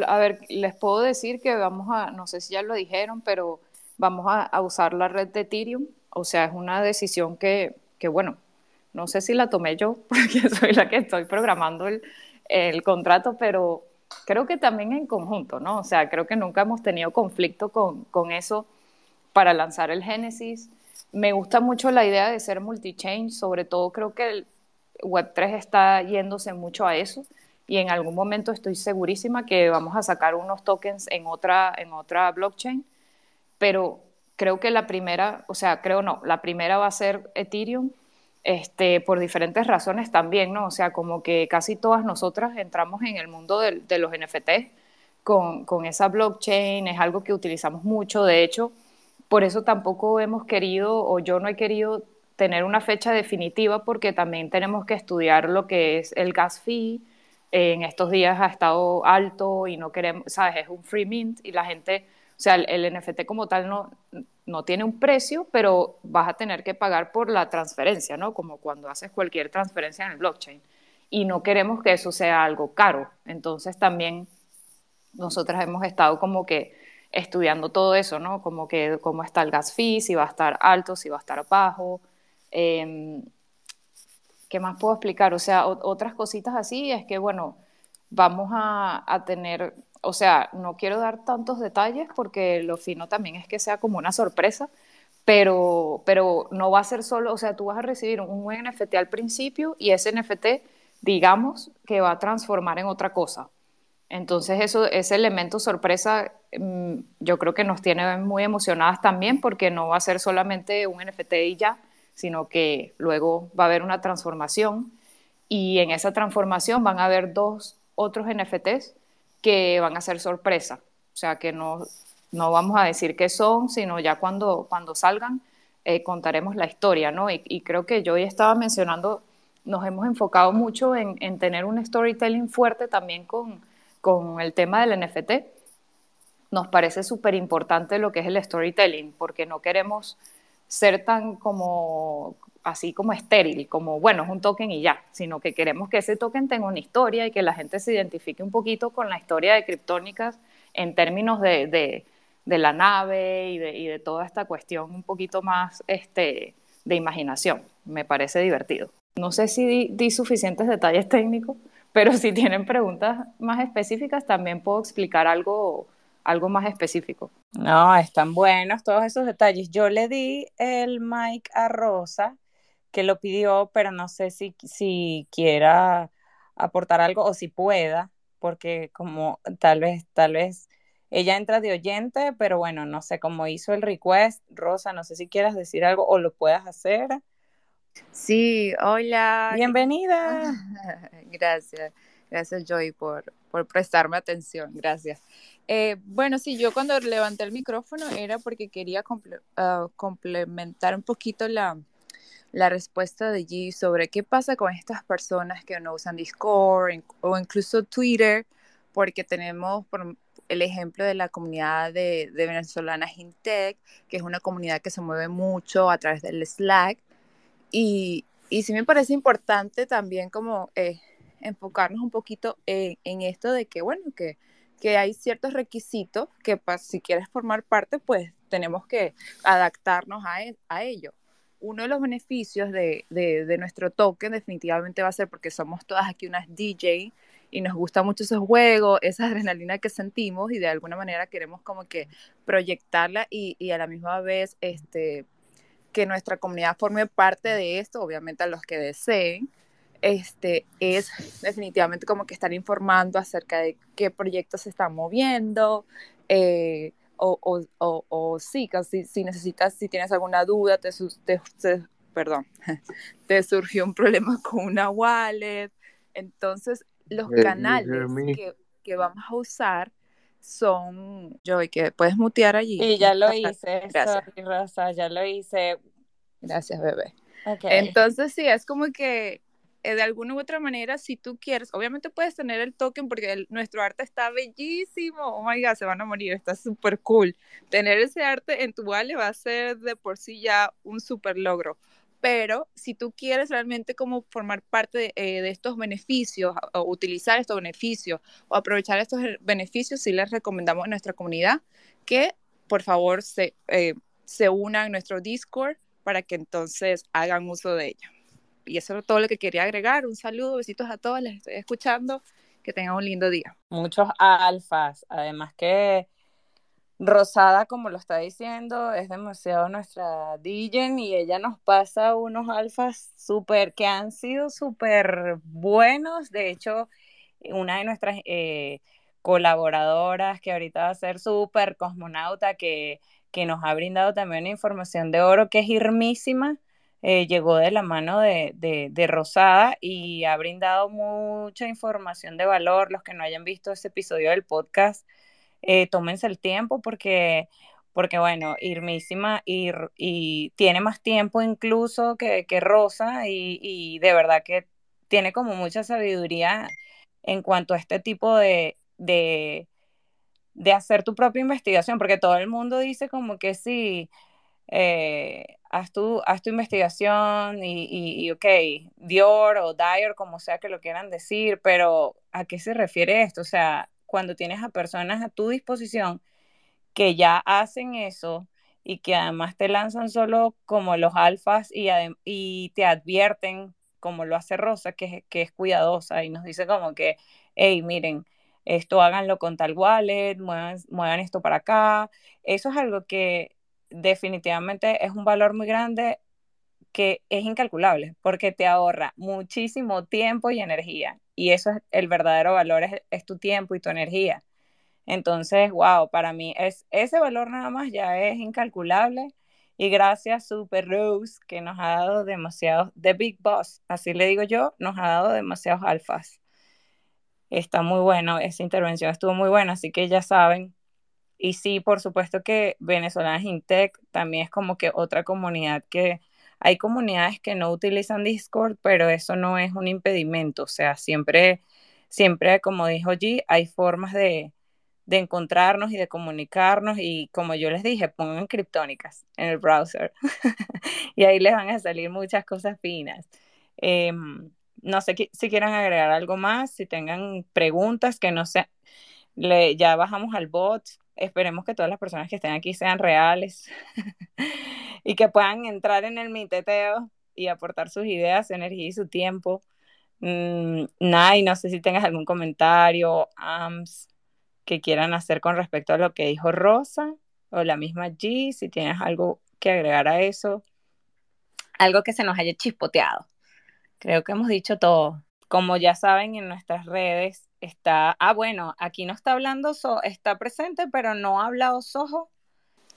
Speaker 6: a ver, les puedo decir que vamos a, no sé si ya lo dijeron, pero vamos a, a usar la red de Ethereum. O sea, es una decisión que, que, bueno, no sé si la tomé yo, porque soy la que estoy programando el, el contrato, pero creo que también en conjunto, ¿no? O sea, creo que nunca hemos tenido conflicto con, con eso para lanzar el Génesis. Me gusta mucho la idea de ser multi-chain, sobre todo creo que el, Web3 está yéndose mucho a eso y en algún momento estoy segurísima que vamos a sacar unos tokens en otra, en otra blockchain, pero creo que la primera, o sea, creo no, la primera va a ser Ethereum, este, por diferentes razones también, ¿no? O sea, como que casi todas nosotras entramos en el mundo de, los NFT con, con esa blockchain, es algo que utilizamos mucho, de hecho, por eso tampoco hemos querido, o yo no he querido tener una fecha definitiva porque también tenemos que estudiar lo que es el gas fee. En estos días ha estado alto y no queremos, sabes, es un free mint y la gente, o sea, el, el NFT como tal no, no tiene un precio, pero vas a tener que pagar por la transferencia, ¿no? Como cuando haces cualquier transferencia en el blockchain. Y no queremos que eso sea algo caro. Entonces también nosotras hemos estado como que estudiando todo eso, ¿no? Como que cómo está el gas fee, si va a estar alto, si va a estar bajo. Em, ¿Qué más puedo explicar? O sea, otras cositas así es que, bueno, vamos a, a, tener, o sea, no quiero dar tantos detalles porque lo fino también es que sea como una sorpresa, pero, pero no va a ser solo, o sea, tú vas a recibir un NFT al principio y ese NFT, digamos, que va a transformar en otra cosa. Entonces, eso, ese elemento sorpresa, mm, yo creo que nos tiene muy emocionadas también porque no va a ser solamente un NFT y ya, sino que luego va a haber una transformación y en esa transformación van a haber dos otros NFTs que van a ser sorpresa. O sea, que no, no vamos a decir qué son, sino ya cuando, cuando salgan eh, contaremos la historia, ¿no? Y, creo que yo ya estaba mencionando, nos hemos enfocado mucho en, en tener un storytelling fuerte también con, con el tema del NFT. Nos parece súper importante lo que es el storytelling, porque no queremos ser tan como así como estéril, como bueno, es un token y ya, sino que queremos que ese token tenga una historia y que la gente se identifique un poquito con la historia de Criptónicas en términos de, de, la nave y de, y de, toda esta cuestión un poquito más este, de imaginación. Me parece divertido. No sé si di, di suficientes detalles técnicos, pero si tienen preguntas más específicas también puedo explicar algo algo más específico.
Speaker 1: No, están buenos todos esos detalles. Yo le di el mic a Rosa, que lo pidió, pero no sé si, si quiera aportar algo o si pueda, porque como tal vez, tal vez ella entra de oyente, pero bueno, no sé cómo hizo el request. Rosa, no sé si quieras decir algo o lo puedas hacer.
Speaker 7: Sí, hola.
Speaker 1: Bienvenida.
Speaker 7: Gracias. Gracias, Joy, por, por prestarme atención. Gracias. Eh, bueno, sí, yo cuando levanté el micrófono era porque quería ah, complementar un poquito la, respuesta de G sobre qué pasa con estas personas que no usan Discord o incluso Twitter, porque tenemos el ejemplo de la comunidad de, venezolanas Intec, que es una comunidad que se mueve mucho a través del Slack. Y, sí me parece importante también como eh, enfocarnos un poquito en, en esto de que, bueno, que que hay ciertos requisitos que si quieres formar parte, pues tenemos que adaptarnos a, e, a ello. Uno de los beneficios de, de, nuestro token definitivamente va a ser porque somos todas aquí unas DJ y nos gusta mucho esos juegos, esa adrenalina que sentimos y de alguna manera queremos como que proyectarla y, y a la misma vez este, que nuestra comunidad forme parte de esto, obviamente a los que deseen, este, es definitivamente como que estar informando acerca de qué proyectos se están moviendo, eh, o, o, o, sí, si, si, necesitas, si tienes alguna duda, te, te, perdón, te surgió un problema con una wallet. Entonces, los canales que, que, vamos a usar son, Joy, que puedes mutear allí.
Speaker 1: Y ya lo hice, Gracias. Rosa, ya lo hice.
Speaker 7: Gracias, bebé. Entonces, sí, es como que de alguna u otra manera, si tú quieres, obviamente puedes tener el token porque nuestro arte está bellísimo. Oh my god, se van a morir, está súper cool. Tener ese arte en tu wallet va a ser de por sí ya un súper logro. Pero si tú quieres realmente como formar parte de, eh, estos beneficios, o utilizar estos beneficios, o aprovechar estos beneficios, sí les recomendamos a nuestra comunidad que por favor se, eh, se unan a nuestro Discord para que entonces hagan uso de ella y eso es todo lo que quería agregar. Un saludo, besitos a todos, les estoy escuchando. Que tengan un lindo día.
Speaker 1: Muchos alfas, además que Rosada, como lo está diciendo, es demasiado nuestra DJ y ella nos pasa unos alfas súper, que han sido súper buenos. De hecho, una de nuestras eh, colaboradoras que ahorita va a ser súper cosmonauta, que, que nos ha brindado también una información de oro que es irmísima eh, llegó de la mano de, de, Rosada y ha brindado mucha información de valor. Los que no hayan visto ese episodio del podcast, eh, tómense el tiempo porque, porque bueno, Irmísima y, y tiene más tiempo incluso que, que Rosa y, y, de verdad que tiene como mucha sabiduría en cuanto a este tipo de, de, de hacer tu propia investigación, porque todo el mundo dice como que sí. Eh, haz tu, haz tu investigación y, y, ok, Dior o Dior, como sea que lo quieran decir, pero ¿a qué se refiere esto? O sea, cuando tienes a personas a tu disposición que ya hacen eso y que además te lanzan solo como los alfas y, y te advierten como lo hace Rosa, que, que es cuidadosa y nos dice como que, hey, miren, esto háganlo con tal wallet, muevan, muevan esto para acá. Eso es algo que definitivamente es un valor muy grande que es incalculable porque te ahorra muchísimo tiempo y energía. Y eso es el verdadero valor, es, tu tiempo y tu energía. Entonces, wow, para mí es, ese valor nada más ya es incalculable. Y gracias Super Rose, que nos ha dado demasiados, The Big Boss, así le digo yo, nos ha dado demasiados alfas. Está muy bueno, esa intervención estuvo muy buena, así que ya saben. Y sí, por supuesto que Venezolanas Intec también es como que otra comunidad que hay comunidades que no utilizan Discord, pero eso no es un impedimento, o sea, siempre, siempre, como dijo G, hay formas de, de encontrarnos y de comunicarnos y como yo les dije, pongan criptónicas en el browser y ahí les van a salir muchas cosas finas. Em, no sé si quieran agregar algo más, si tengan preguntas que no sean, ya bajamos al bot, esperemos que todas las personas que estén aquí sean reales y que puedan entrar en el miteteo y aportar sus ideas, su energía y su tiempo. Mm, Nay, no sé si tengas algún comentario, AMS, que quieran hacer con respecto a lo que dijo Rosa o la misma G, si tienes algo que agregar a eso, algo que se nos haya chispoteado. Creo que hemos dicho todo. Como ya saben, en nuestras redes está, ah, bueno, aquí no está hablando, so, está presente, pero no ha hablado Soho.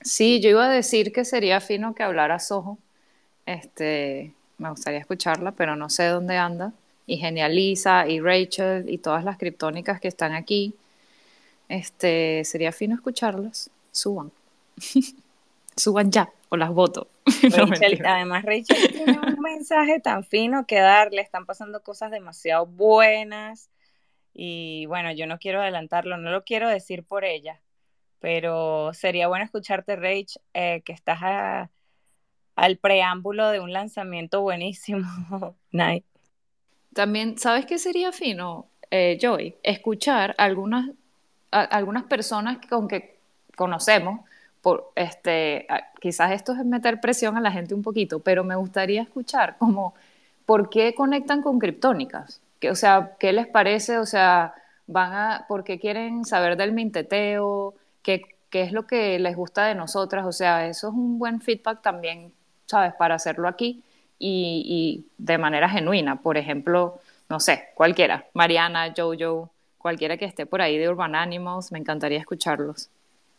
Speaker 6: Sí, yo iba a decir que sería fino que hablara Soho. Este, me gustaría escucharla, pero no sé dónde anda. Y Genializa, y Rachel, y todas las criptónicas que están aquí. Este, sería fino escucharlas. Suban. Suban ya, o las voto.
Speaker 1: además, Rachel tiene un mensaje tan fino que darle. Están pasando cosas demasiado buenas. Y bueno, yo no quiero adelantarlo, no lo quiero decir por ella, pero sería bueno escucharte, Rach, eh, que estás al preámbulo de un lanzamiento buenísimo. Night.
Speaker 6: También, ¿sabes qué sería fino, eh, Joy? Escuchar algunas algunas personas con que conocemos, por, este, quizás esto es meter presión a la gente un poquito, pero me gustaría escuchar como por qué conectan con criptónicas, que, o sea, qué les parece, o sea, van a, por qué quieren saber del minteteo, qué, qué es lo que les gusta de nosotras, o sea, eso es un buen feedback también, ¿sabes? Para hacerlo aquí y, y de manera genuina, por ejemplo, no sé, cualquiera, Mariana, Jojo, cualquiera que esté por ahí de Urban Animals, me encantaría escucharlos.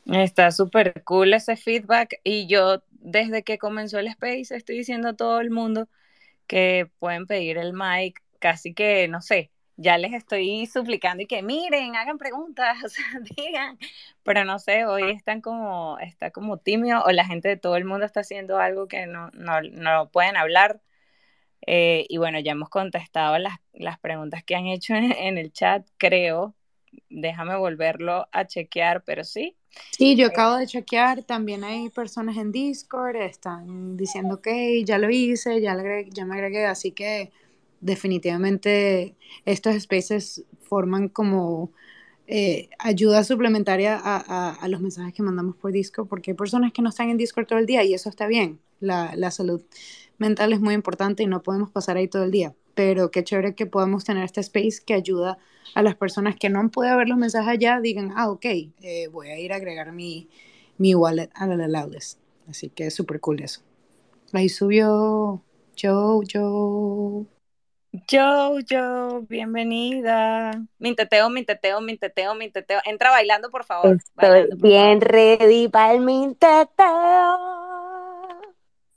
Speaker 1: Está súper cool ese feedback y yo desde que comenzó el space estoy diciendo a todo el mundo que pueden pedir el mic, casi que, no sé, ya les estoy suplicando y que miren, hagan preguntas, o sea, digan, pero no sé, hoy están como, está como tímido o la gente de todo el mundo está haciendo algo que no, no, no pueden hablar. Eh, y bueno, ya hemos contestado las, las preguntas que han hecho en, el chat, creo. Déjame volverlo a chequear, pero sí.
Speaker 4: Sí, yo eh, acabo de chequear. También hay personas en Discord, están diciendo que ya lo hice, ya, ya me agregué, así que definitivamente estos spaces forman como eh, ayuda suplementaria a, los mensajes que mandamos por Discord, porque hay personas que no están en Discord todo el día y eso está bien. La, salud mental es muy importante y no podemos pasar ahí todo el día. Pero qué chévere que podamos tener este space que ayuda a las personas que no han podido ver los mensajes allá, digan, ah, ok, eh, voy a ir a agregar mi, mi wallet a la Loudest. Así que es súper cool eso. Ahí subió Joe, Joe.
Speaker 1: Joe, Joe, bienvenida. Minteteo, minteteo, minteteo, minteteo. Entra bailando, por favor.
Speaker 8: Estoy bien ready para el minteteo.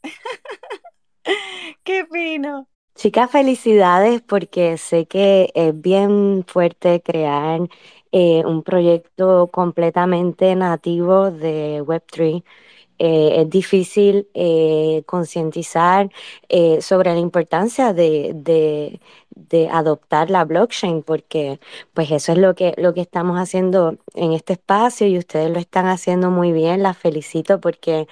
Speaker 1: Qué fino.
Speaker 8: Chicas, felicidades porque sé que es bien fuerte crear eh, un proyecto completamente nativo de Web3. Eh, es difícil eh, concientizar sobre la importancia de, de adoptar la blockchain, porque pues eso es lo que, lo que estamos haciendo en este espacio y ustedes lo están haciendo muy bien, las felicito porque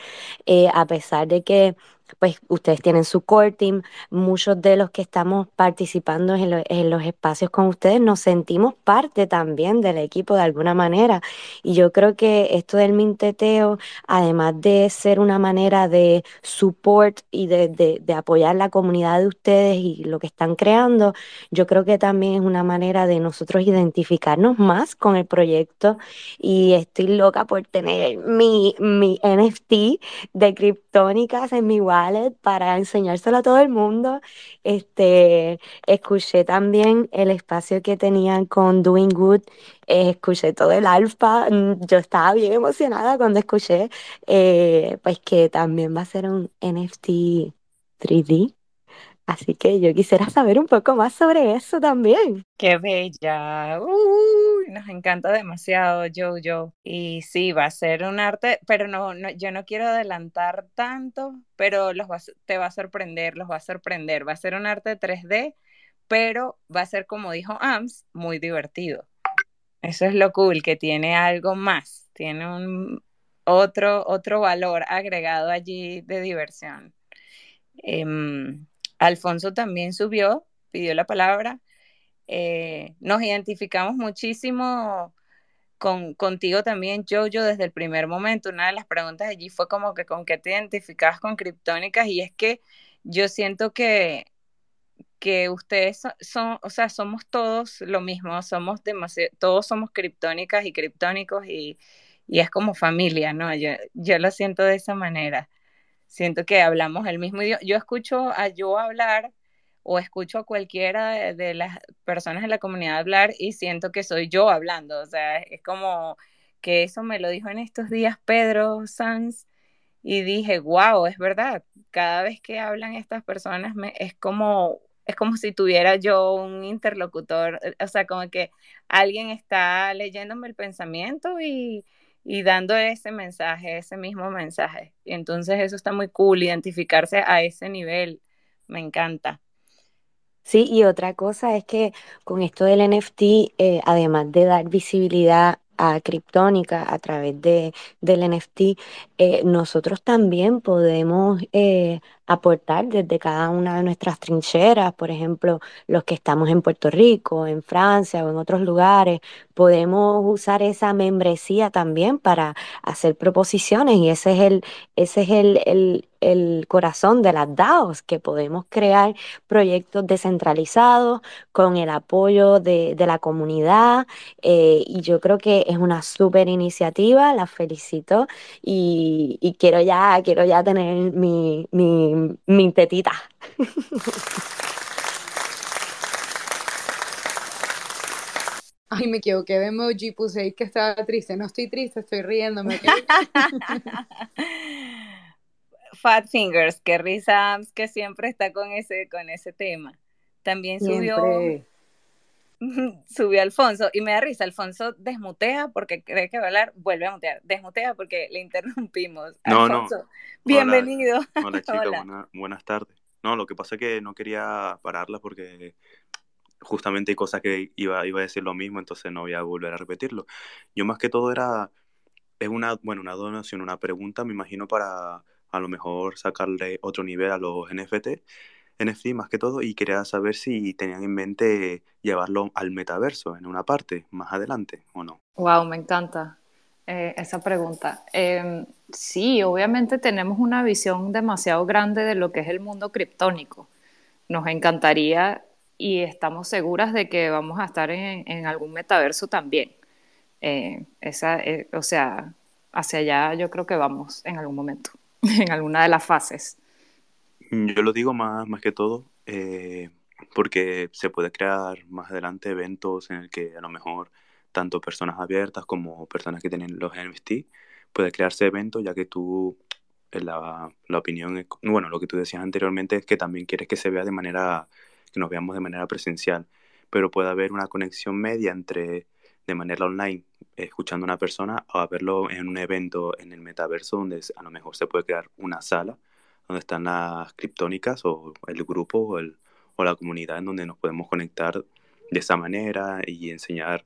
Speaker 8: eh, a pesar de que pues ustedes tienen su core team, muchos de los que estamos participando en, lo- en los espacios con ustedes nos sentimos parte también del equipo de alguna manera. Y yo creo que esto del minteteo, además de ser una manera de support y de apoyar la comunidad de ustedes y lo que están creando, yo creo que también es una manera de nosotros identificarnos más con el proyecto. Y estoy loca por tener mi, mi NFT de criptónicas en mi wallet para enseñárselo a todo el mundo. Este, escuché también el espacio que tenían con Doing Good, escuché todo el alfa, mm, yo estaba bien emocionada cuando escuché eh, pues que también va a ser un NFT 3D. Así que yo quisiera saber un poco más sobre eso también.
Speaker 1: Qué bella. Uy, nos encanta demasiado, Jojo. Y sí, va a ser un arte, pero no, no, yo no quiero adelantar tanto, pero los te va a sorprender, los va a sorprender. Va a ser un arte 3D, pero va a ser, como dijo Ams, muy divertido. Eso es lo cool, que tiene algo más, tiene un otro, otro valor agregado allí de diversión. Em, Alfonso también subió, pidió la palabra. Eh, nos identificamos muchísimo con, contigo también, Jojo, desde el primer momento. Una de las preguntas allí fue como que con qué te identificabas con criptónicas y es que yo siento que, que ustedes son, o sea, somos todos lo mismo, somos demasiado, todos somos criptónicas y criptónicos y, y es como familia, ¿no? Yo, yo lo siento de esa manera. Siento que hablamos el mismo idioma. Yo escucho a yo hablar o escucho a cualquiera de, las personas de la comunidad hablar y siento que soy yo hablando. O sea, es como que eso me lo dijo en estos días Pedro Sanz y dije, wow, es verdad. Cada vez que hablan estas personas me, es como es como si tuviera yo un interlocutor, o sea, como que alguien está leyéndome el pensamiento y, y dando ese mensaje, ese mismo mensaje. Y entonces eso está muy cool, identificarse a ese nivel, me encanta.
Speaker 8: Sí, y otra cosa es que con esto del NFT, eh, además de dar visibilidad a Criptónica a través de, del NFT, eh, nosotros también podemos eh, aportar desde cada una de nuestras trincheras, por ejemplo, los que estamos en Puerto Rico, en Francia o en otros lugares, podemos usar esa membresía también para hacer proposiciones y ese es el, ese es el, el, el corazón de las DAOs, que podemos crear proyectos descentralizados con el apoyo de, de la comunidad eh, y yo creo que es una súper iniciativa, la felicito y, y, quiero ya, quiero ya tener mi, mi, mi tetita.
Speaker 4: Ay, me equivoqué de emoji, puse ahí que estaba triste. No estoy triste, estoy riéndome.
Speaker 1: Fat Fingers, que risa que siempre está con ese, con ese tema. También subió,
Speaker 4: Siempre.
Speaker 1: subió Alfonso y me da risa. Alfonso desmutea porque cree que va a hablar, vuelve a mutear. Desmutea porque le interrumpimos.
Speaker 9: No,
Speaker 1: Alfonso,
Speaker 9: no.
Speaker 1: bienvenido.
Speaker 9: Hola, hola chicas,
Speaker 1: Hola.
Speaker 9: buena- buenas tardes. No, lo que pasa es que no quería pararla porque justamente hay cosas que iba, iba a decir lo mismo, entonces no voy a volver a repetirlo. Yo más que todo era, es una, bueno, una donación, una pregunta, me imagino para a lo mejor sacarle otro nivel a los NFT, NFT más que todo, y quería saber si tenían en mente llevarlo al metaverso en una parte más adelante o no.
Speaker 6: Wow, me encanta eh, esa pregunta. Eh, sí, obviamente tenemos una visión demasiado grande de lo que es el mundo criptónico. Nos encantaría y estamos seguras de que vamos a estar en, algún metaverso también. Eh, eh, o sea, hacia allá yo creo que vamos en algún momento, en alguna de las fases.
Speaker 9: Yo lo digo más, más que todo eh, porque se puede crear más adelante eventos en el que a lo mejor tanto personas abiertas como personas que tienen los NFT puede crearse eventos ya que tú eh, la, la opinión bueno lo que tú decías anteriormente es que también quieres que se vea de manera que nos veamos de manera presencial pero puede haber una conexión media entre de manera online escuchando a una persona o verlo en un evento en el metaverso donde a lo mejor se puede crear una sala donde están las criptónicas o el grupo o, el, o la comunidad en donde nos podemos conectar de esa manera y enseñar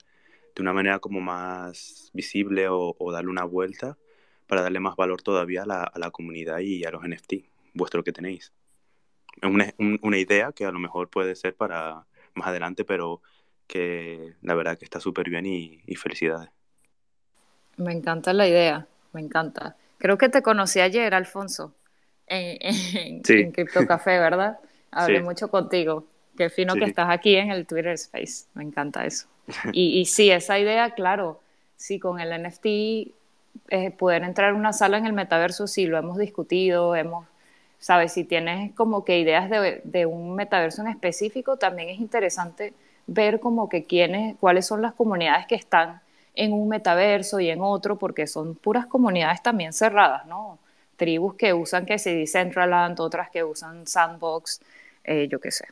Speaker 9: de una manera como más visible o, darle una vuelta para darle más valor todavía a la, a la comunidad y a los NFT, vuestro que tenéis. Es una, una idea que a lo mejor puede ser para más adelante, pero que la verdad que está súper bien y, felicidades.
Speaker 6: Me encanta la idea, me encanta. Creo que te conocí ayer, Alfonso, en, en, Crypto Café, ¿verdad? Hablé mucho contigo. Qué fino que estás aquí en el Twitter Space. Me encanta eso. Y, y sí, esa idea, claro, sí, con el NFT, eh, poder entrar a una sala en el metaverso, sí, lo hemos discutido, hemos, sabes, si tienes como que ideas de, de un metaverso en específico, también es interesante ver como que quiénes, cuáles son las comunidades que están en un metaverso y en otro, porque son puras comunidades también cerradas, ¿no? Tribus que usan que se Decentraland, otras que usan Sandbox, eh, yo qué sé.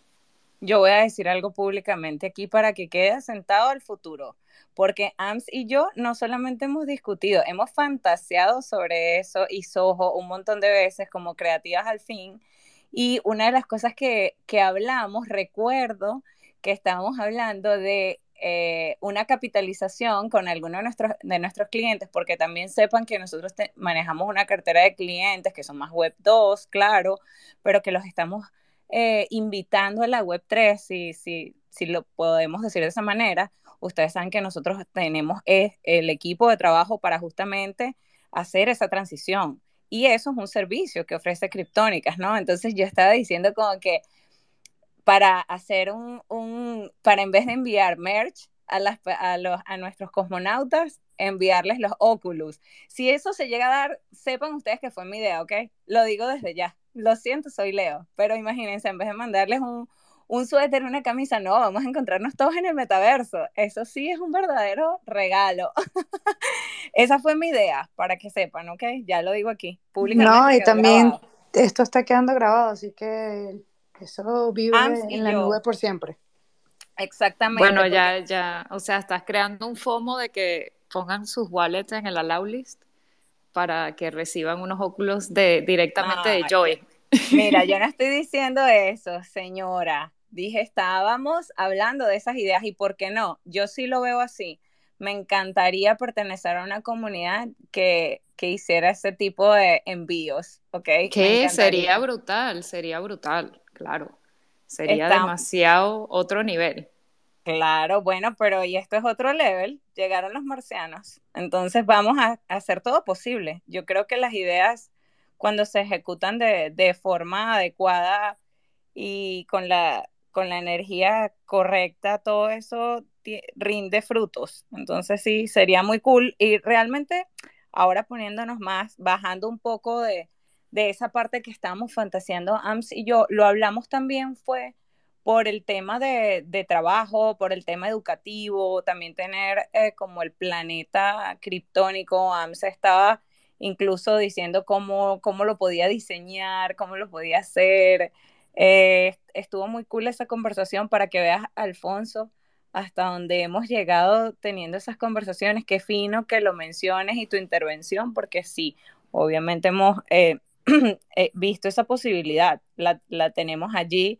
Speaker 1: Yo voy a decir algo públicamente aquí para que quede sentado al futuro, porque AMS y yo no solamente hemos discutido, hemos fantaseado sobre eso y Soho un montón de veces como creativas al fin. Y una de las cosas que, que hablamos, recuerdo, que estábamos hablando de eh, una capitalización con alguno de nuestros, de nuestros clientes, porque también sepan que nosotros manejamos una cartera de clientes que son más Web 2, claro, pero que los estamos eh, invitando a la Web 3, si, si, si lo podemos decir de esa manera. Ustedes saben que nosotros tenemos eh, el equipo de trabajo para justamente hacer esa transición. Y eso es un servicio que ofrece Criptónicas, ¿no? Entonces yo estaba diciendo como que para hacer un, un, para en vez de enviar merch a, las, a, los, a nuestros cosmonautas, enviarles los Oculus. Si eso se llega a dar, sepan ustedes que fue mi idea, ¿ok? Lo digo desde ya. Lo siento, soy Leo, pero imagínense, en vez de mandarles un, un suéter, una camisa, no, vamos a encontrarnos todos en el metaverso. Eso sí es un verdadero regalo. Esa fue mi idea, para que sepan, ¿ok? Ya lo digo aquí,
Speaker 4: públicamente. No, y también esto está quedando grabado, así que eso vive en la nube por siempre.
Speaker 1: Exactamente.
Speaker 6: Bueno, ya, ya, o sea, estás creando un FOMO de que pongan sus wallets en el allow list para que reciban unos óculos de, directamente de Joy.
Speaker 1: Mira, yo no estoy diciendo eso, señora. Dije, estábamos hablando de esas ideas y por qué no. Yo sí lo veo así. Me encantaría pertenecer a una comunidad que, que hiciera ese tipo de envíos, ¿ok?
Speaker 6: Que sería brutal, sería brutal claro. Sería demasiado otro nivel.
Speaker 1: Claro, bueno, pero y esto es otro level, llegaron los marcianos. Entonces vamos a, hacer todo posible. Yo creo que las ideas, cuando se ejecutan de, de forma adecuada y con la, con la energía correcta, todo eso rinde frutos. Entonces sí, sería muy cool. Y realmente ahora poniéndonos más, bajando un poco de, de esa parte que estábamos fantaseando AMS y yo, lo hablamos también fue por el tema de, trabajo, por el tema educativo, también tener eh, como el planeta criptónico, AMS estaba incluso diciendo cómo, cómo lo podía diseñar, cómo lo podía hacer. Eh, estuvo muy cool esa conversación para que veas, Alfonso, hasta donde hemos llegado teniendo esas conversaciones. Qué fino que lo menciones y tu intervención, porque sí, obviamente hemos eh, visto esa posibilidad, la, la tenemos allí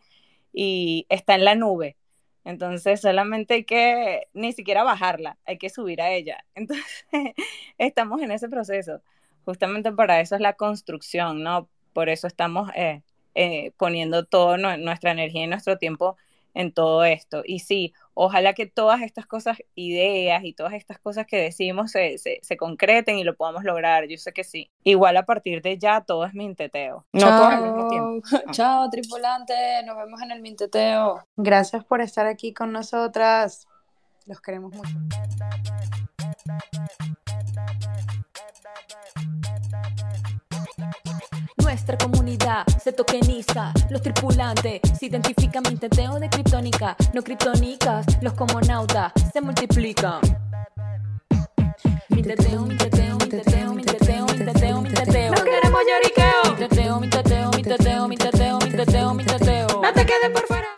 Speaker 1: y está en la nube. Entonces solamente hay que ni siquiera bajarla, hay que subir a ella. Entonces estamos en ese proceso. Justamente para eso es la construcción, ¿no? Por eso estamos eh, eh, poniendo toda nuestra energía y nuestro tiempo en todo esto. Y sí, ojalá que todas estas cosas, ideas y todas estas cosas que decimos se, se, concreten y lo podamos lograr. Yo sé que sí. Igual a partir de ya todo es minteteo.
Speaker 5: No todo al mismo tiempo. Chao, tripulante. Nos vemos en el minteteo.
Speaker 4: Gracias por estar aquí con nosotras. Los queremos mucho.
Speaker 2: Nuestra comunidad se tokeniza, los tripulantes se identifican minteteo de criptónica, no criptónicas, los comonautas se multiplican. Minteteo, minteteo, minteteo, minteteo, minteteo, minteteo. No queremos lloriqueo. Minteteo, minteteo, minteteo, minteteo, minteteo, minteteo.